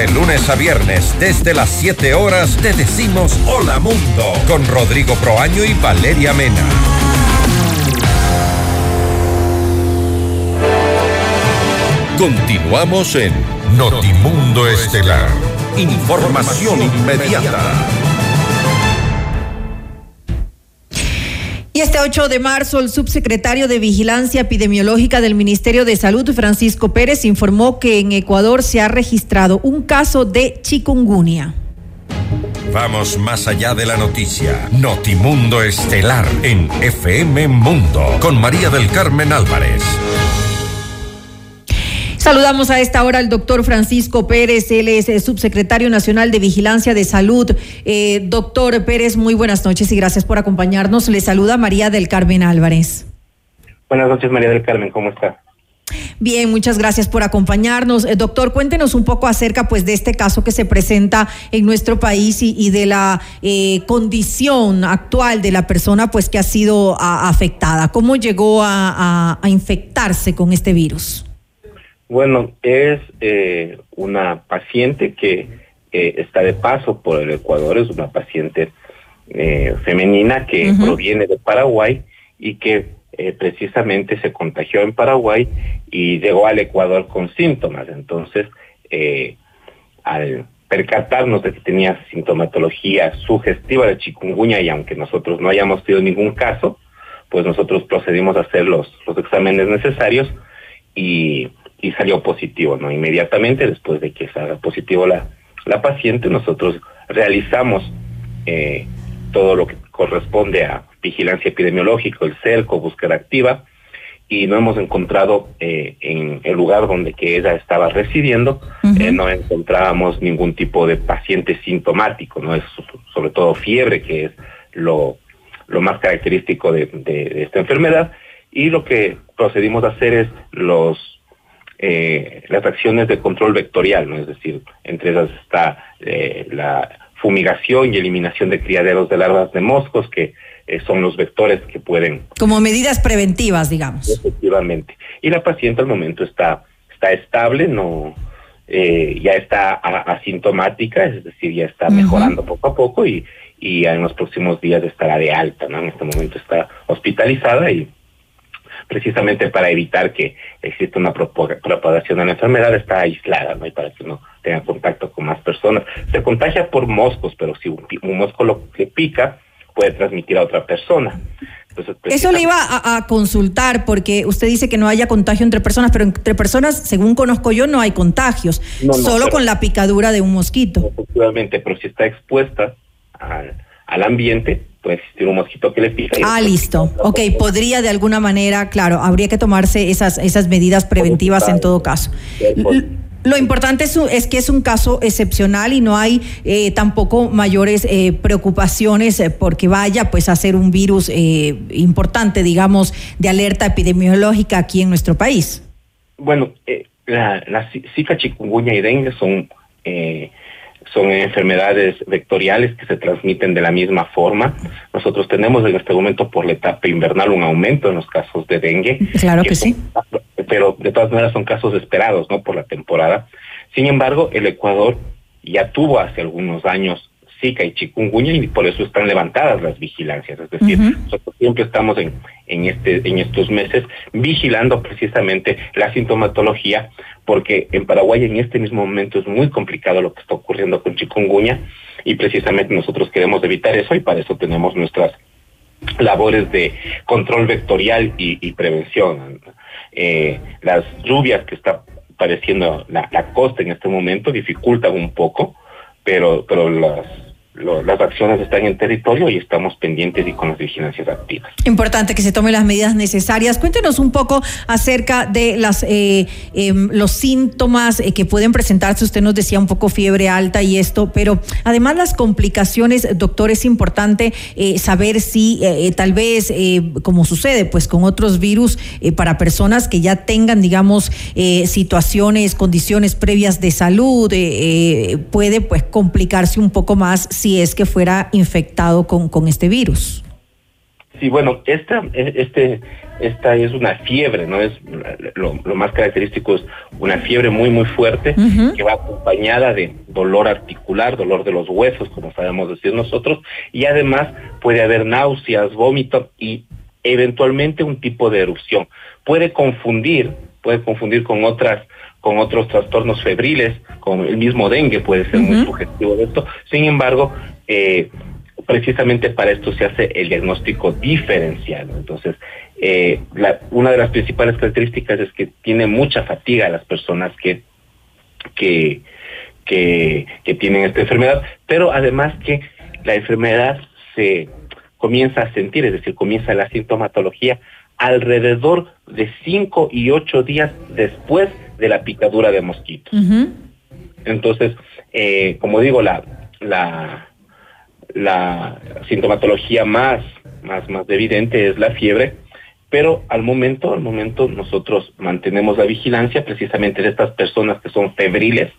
De lunes a viernes, desde las 7 horas, te decimos Hola Mundo con Rodrigo Proaño y Valeria Mena. Continuamos en Notimundo Estelar. Información inmediata. Este 8 de marzo, el subsecretario de Vigilancia Epidemiológica del Ministerio de Salud, Francisco Pérez, informó que en Ecuador se ha registrado un caso de chikungunya. Vamos más allá de la noticia. Notimundo Estelar en FM Mundo con María del Carmen Álvarez. Saludamos a esta hora al doctor Francisco Pérez, él es eh, subsecretario nacional de Vigilancia de Salud. Eh, doctor Pérez, muy buenas noches y gracias por acompañarnos. Le saluda María del Carmen Álvarez. Buenas noches, María del Carmen, ¿cómo está? Bien, muchas gracias por acompañarnos. Eh, doctor, cuéntenos un poco acerca pues de este caso que se presenta en nuestro país y, y de la eh, condición actual de la persona pues que ha sido a, afectada. ¿Cómo llegó a, a, a infectarse con este virus? Bueno, es eh, una paciente que eh, está de paso por el Ecuador, es una paciente eh, femenina que proviene de Paraguay y que precisamente se contagió en Paraguay y llegó al Ecuador con síntomas. Entonces, eh, al percatarnos de que tenía sintomatología sugestiva de chikungunya y aunque nosotros no hayamos tenido ningún caso, pues nosotros procedimos a hacer los, los exámenes necesarios y, y salió positivo, ¿no? Inmediatamente después de que salga positivo la, la paciente, nosotros realizamos eh, todo lo que corresponde a vigilancia epidemiológica, el CELCO, búsqueda activa, y no hemos encontrado eh, en el lugar donde que ella estaba residiendo, eh, no encontrábamos ningún tipo de paciente sintomático, no es so- sobre todo fiebre, que es lo, lo más característico de, de- de esta enfermedad, y lo que procedimos a hacer es los eh, las acciones de control vectorial, ¿no? es decir, entre esas está eh, la fumigación y eliminación de criaderos de larvas de moscos, que eh, son los vectores que pueden Como medidas preventivas, digamos. efectivamente. Y la paciente al momento está, está estable, no eh, ya está asintomática, es decir, ya está mejorando poco a poco y, y en los próximos días estará de alta, ¿no? En este momento está hospitalizada y precisamente para evitar que exista una propagación de la enfermedad está aislada, ¿no? Y para que no tenga contacto con más personas. Se contagia por moscos, pero si un, un mosco lo le pica, puede transmitir a otra persona. Entonces, Eso le iba a, a consultar porque usted dice que no haya contagio entre personas, pero entre personas, según conozco yo, no hay contagios, No, no, solo con la picadura de un mosquito. efectivamente, pero si está expuesta al, al ambiente, puede existir un mosquito que le pica. Ah, listo. Ok, podría de alguna manera, claro, habría que tomarse esas, esas medidas preventivas en todo caso. Lo importante es, es que es un caso excepcional y no hay eh, tampoco mayores eh, preocupaciones eh, porque vaya pues a ser un virus eh, importante, digamos, de alerta epidemiológica aquí en nuestro país. Bueno, eh, la, la zika, chikungunya y dengue son eh, son enfermedades vectoriales que se transmiten de la misma forma. Nosotros tenemos en este momento por la etapa invernal un aumento en los casos de dengue. Claro que, sí. Pero de todas maneras son casos esperados, ¿no? Por la temporada. Sin embargo, el Ecuador ya tuvo hace algunos años Zika y chikungunya y por eso están levantadas las vigilancias. Es decir, nosotros siempre estamos en, en, este, en estos meses vigilando precisamente la sintomatología, porque en Paraguay en este mismo momento es muy complicado lo que está ocurriendo con chikungunya y precisamente nosotros queremos evitar eso y para eso tenemos nuestras labores de control vectorial y, prevención. Eh, las lluvias que está apareciendo la, la costa en este momento dificultan un poco, pero, pero las las acciones están en territorio y estamos pendientes y con las vigilancias activas. Importante que se tomen las medidas necesarias. Cuéntenos un poco acerca de las eh, em, los síntomas eh, que pueden presentarse. Usted nos decía un poco fiebre alta y esto, pero además las complicaciones, doctor, es importante eh, saber si tal vez, como sucede pues con otros virus, para personas que ya tengan, digamos, situaciones, condiciones previas de salud, puede pues complicarse un poco más si es que fuera infectado con, con este virus. Sí, bueno, esta, este, esta es una fiebre, ¿no? Es lo, más característico es una fiebre muy, muy fuerte que va acompañada de dolor articular, dolor de los huesos, como sabemos decir nosotros, y además puede haber náuseas, vómito y eventualmente un tipo de erupción. Puede confundir, puede confundir con otras con otros trastornos febriles, con el mismo dengue puede ser muy sugestivo de esto. Sin embargo, eh, precisamente para esto se hace el diagnóstico diferencial. Entonces, eh, una de las principales características es que tiene mucha fatiga las personas que, que, que, que tienen esta enfermedad, pero además que la enfermedad se comienza a sentir, es decir, comienza la sintomatología alrededor de 5 y 8 días después de la picadura de mosquitos. Entonces, eh, como digo, la, la, la sintomatología más, más, más evidente es la fiebre, pero al momento, al momento nosotros mantenemos la vigilancia precisamente de estas personas que son febriles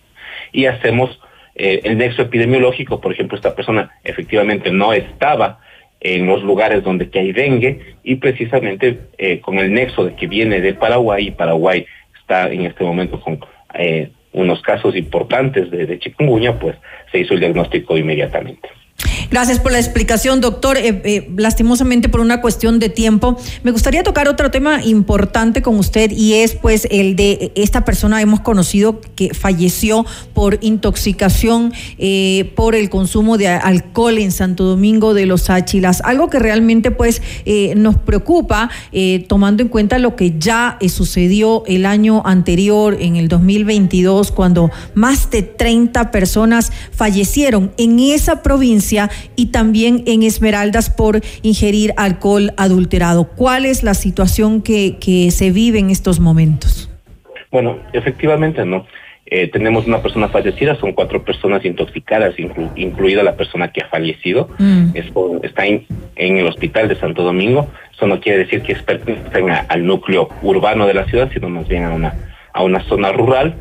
y hacemos eh, el nexo epidemiológico, por ejemplo, esta persona efectivamente no estaba en los lugares donde que hay dengue y precisamente eh, con el nexo de que viene de Paraguay y Paraguay está en este momento con eh, unos casos importantes de, de chikungunya, pues se hizo el diagnóstico inmediatamente. Gracias por la explicación, doctor. Eh, eh, lastimosamente por una cuestión de tiempo, me gustaría tocar otro tema importante con usted y es pues el de esta persona hemos conocido que falleció por intoxicación eh, por el consumo de alcohol en Santo Domingo de los Áchilas. Algo que realmente pues nos preocupa tomando en cuenta lo que ya sucedió el año anterior, en el 2022, cuando más de 30 personas fallecieron en esa provincia y también en Esmeraldas por ingerir alcohol adulterado. ¿Cuál es la situación que, que se vive en estos momentos? Bueno, efectivamente, ¿no? Eh, tenemos una persona fallecida, son cuatro personas intoxicadas, incluida la persona que ha fallecido. Mm. está en, el hospital de Santo Domingo. Eso no quiere decir que pertenecen al núcleo urbano de la ciudad, sino más bien a una, a una zona rural.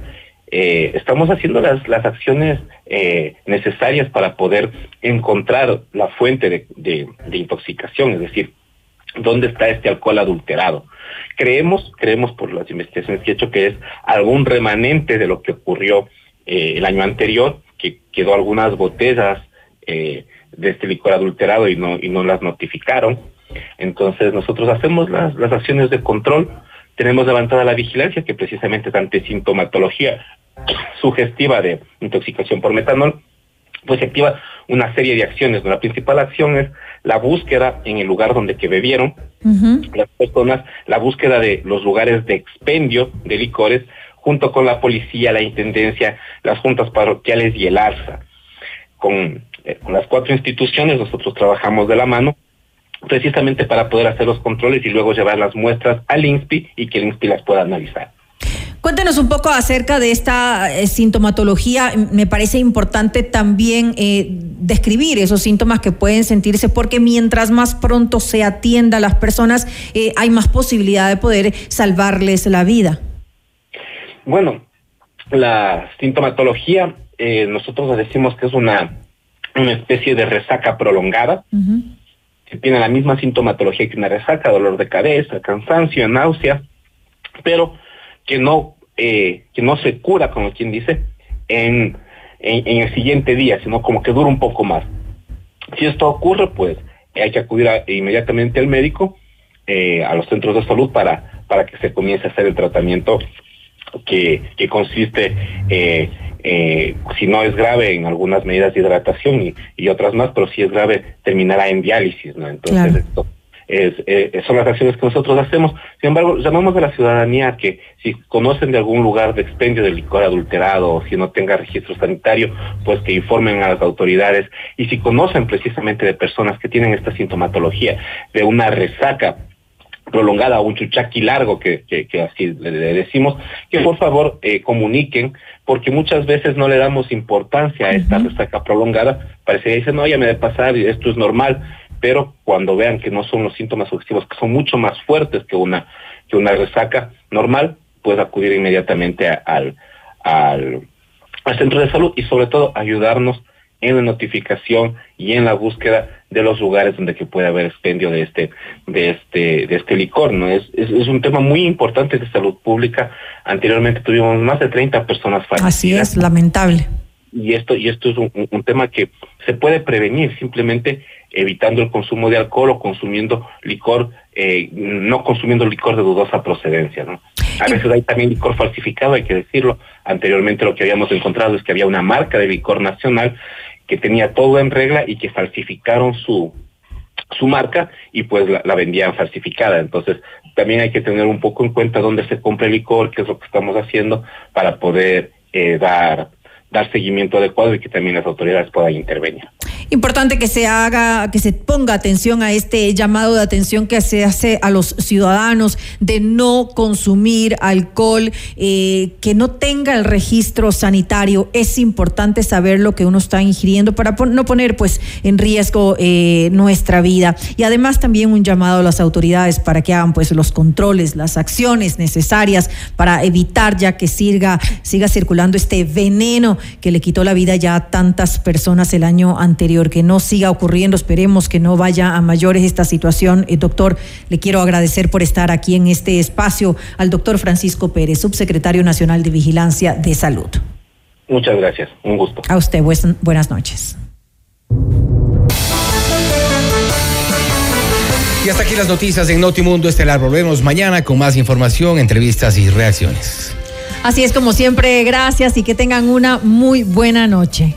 Eh, estamos haciendo las, las acciones eh, necesarias para poder encontrar la fuente de, de, intoxicación, es decir, dónde está este alcohol adulterado. Creemos, creemos por las investigaciones que he hecho que es algún remanente de lo que ocurrió eh, el año anterior, que quedó algunas botellas de este licor adulterado y no, y no las notificaron. Entonces nosotros hacemos las, las acciones de control, tenemos levantada la vigilancia, que precisamente es ante sintomatología sugestiva de intoxicación por metanol, pues se activa una serie de acciones. La principal acción es la búsqueda en el lugar donde que bebieron las personas, la búsqueda de los lugares de expendio de licores, junto con la policía, la intendencia, las juntas parroquiales y el ARSA. Con, eh, con las cuatro instituciones nosotros trabajamos de la mano precisamente para poder hacer los controles y luego llevar las muestras al INSPI y que el INSPI las pueda analizar. Cuéntenos un poco acerca de esta eh, sintomatología. Me parece importante también eh, describir esos síntomas que pueden sentirse, porque mientras más pronto se atienda a las personas, eh, hay más posibilidad de poder salvarles la vida. Bueno, la sintomatología, eh, nosotros decimos que es una, una especie de resaca prolongada, que tiene la misma sintomatología que una resaca, dolor de cabeza, cansancio, náusea, pero que no, eh, que no se cura, como quien dice, en, en, el siguiente día, sino como que dura un poco más. Si esto ocurre, pues hay que acudir inmediatamente al médico, eh, a los centros de salud para, para que se comience a hacer el tratamiento que, que consiste, eh, eh, si no es grave, en algunas medidas de hidratación y, y otras más, pero si es grave, terminará en diálisis, ¿no? Entonces, Claro. esto es, eh, son las acciones que nosotros hacemos. Sin embargo, llamamos a la ciudadanía que si conocen de algún lugar de expendio de licor adulterado o si no tenga registro sanitario, pues que informen a las autoridades. Y si conocen precisamente de personas que tienen esta sintomatología de una resaca prolongada o un chuchaqui largo, que, que, que así le, le decimos, que por favor eh, comuniquen, porque muchas veces no le damos importancia a esta resaca prolongada, parece que dicen, no, ya me debe pasar y esto es normal, pero cuando vean que no son los síntomas sugestivos, que son mucho más fuertes que una, que una resaca normal, pues acudir inmediatamente a- al, al, al centro de salud y sobre todo ayudarnos en la notificación y en la búsqueda de los lugares donde que puede haber expendio de este de este de este licor no es, es, es un tema muy importante de salud pública. Anteriormente tuvimos más de 30 personas Así fallecidas es, lamentable. y esto y esto es un, un- un tema que se puede prevenir simplemente evitando el consumo de alcohol o consumiendo licor eh, no consumiendo licor de dudosa procedencia no a veces hay también licor falsificado hay que decirlo. Anteriormente lo que habíamos encontrado es que había una marca de licor nacional que tenía todo en regla y que falsificaron su su marca y pues la, la vendían falsificada. Entonces también hay que tener un poco en cuenta dónde se compra el licor, qué es lo que estamos haciendo para poder eh, dar dar seguimiento adecuado y que también las autoridades puedan intervenir. Importante que se haga, que se ponga atención a este llamado de atención que se hace a los ciudadanos de no consumir alcohol, eh, que no tenga el registro sanitario. Es importante saber lo que uno está ingiriendo para no poner pues en riesgo eh, nuestra vida. Y además también un llamado a las autoridades para que hagan pues los controles, las acciones necesarias para evitar ya que siga, siga circulando este veneno que le quitó la vida ya a tantas personas el año anterior. Que no siga ocurriendo, esperemos que no vaya a mayores esta situación. Eh, doctor, le quiero agradecer por estar aquí en este espacio al doctor Francisco Pérez, subsecretario nacional de Vigilancia de Salud. Muchas gracias, un gusto. A usted, buenas noches. Y hasta aquí las noticias en Notimundo Estelar. Volvemos mañana con más información, entrevistas y reacciones. Así es como siempre, gracias y que tengan una muy buena noche.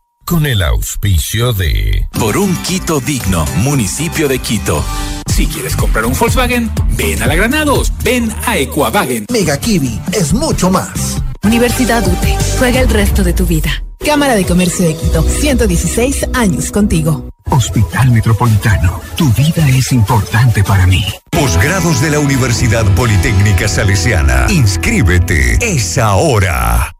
Con el auspicio de... Por un Quito digno, municipio de Quito. Si quieres comprar un Volkswagen, ven a la Granados, ven a Equavagen. Mega Kiwi es mucho más. Universidad UTE. Juega el resto de tu vida. Cámara de Comercio de Quito. 116 años contigo. Hospital Metropolitano, tu vida es importante para mí. Posgrados de la Universidad Politécnica Salesiana. Inscríbete. Es ahora.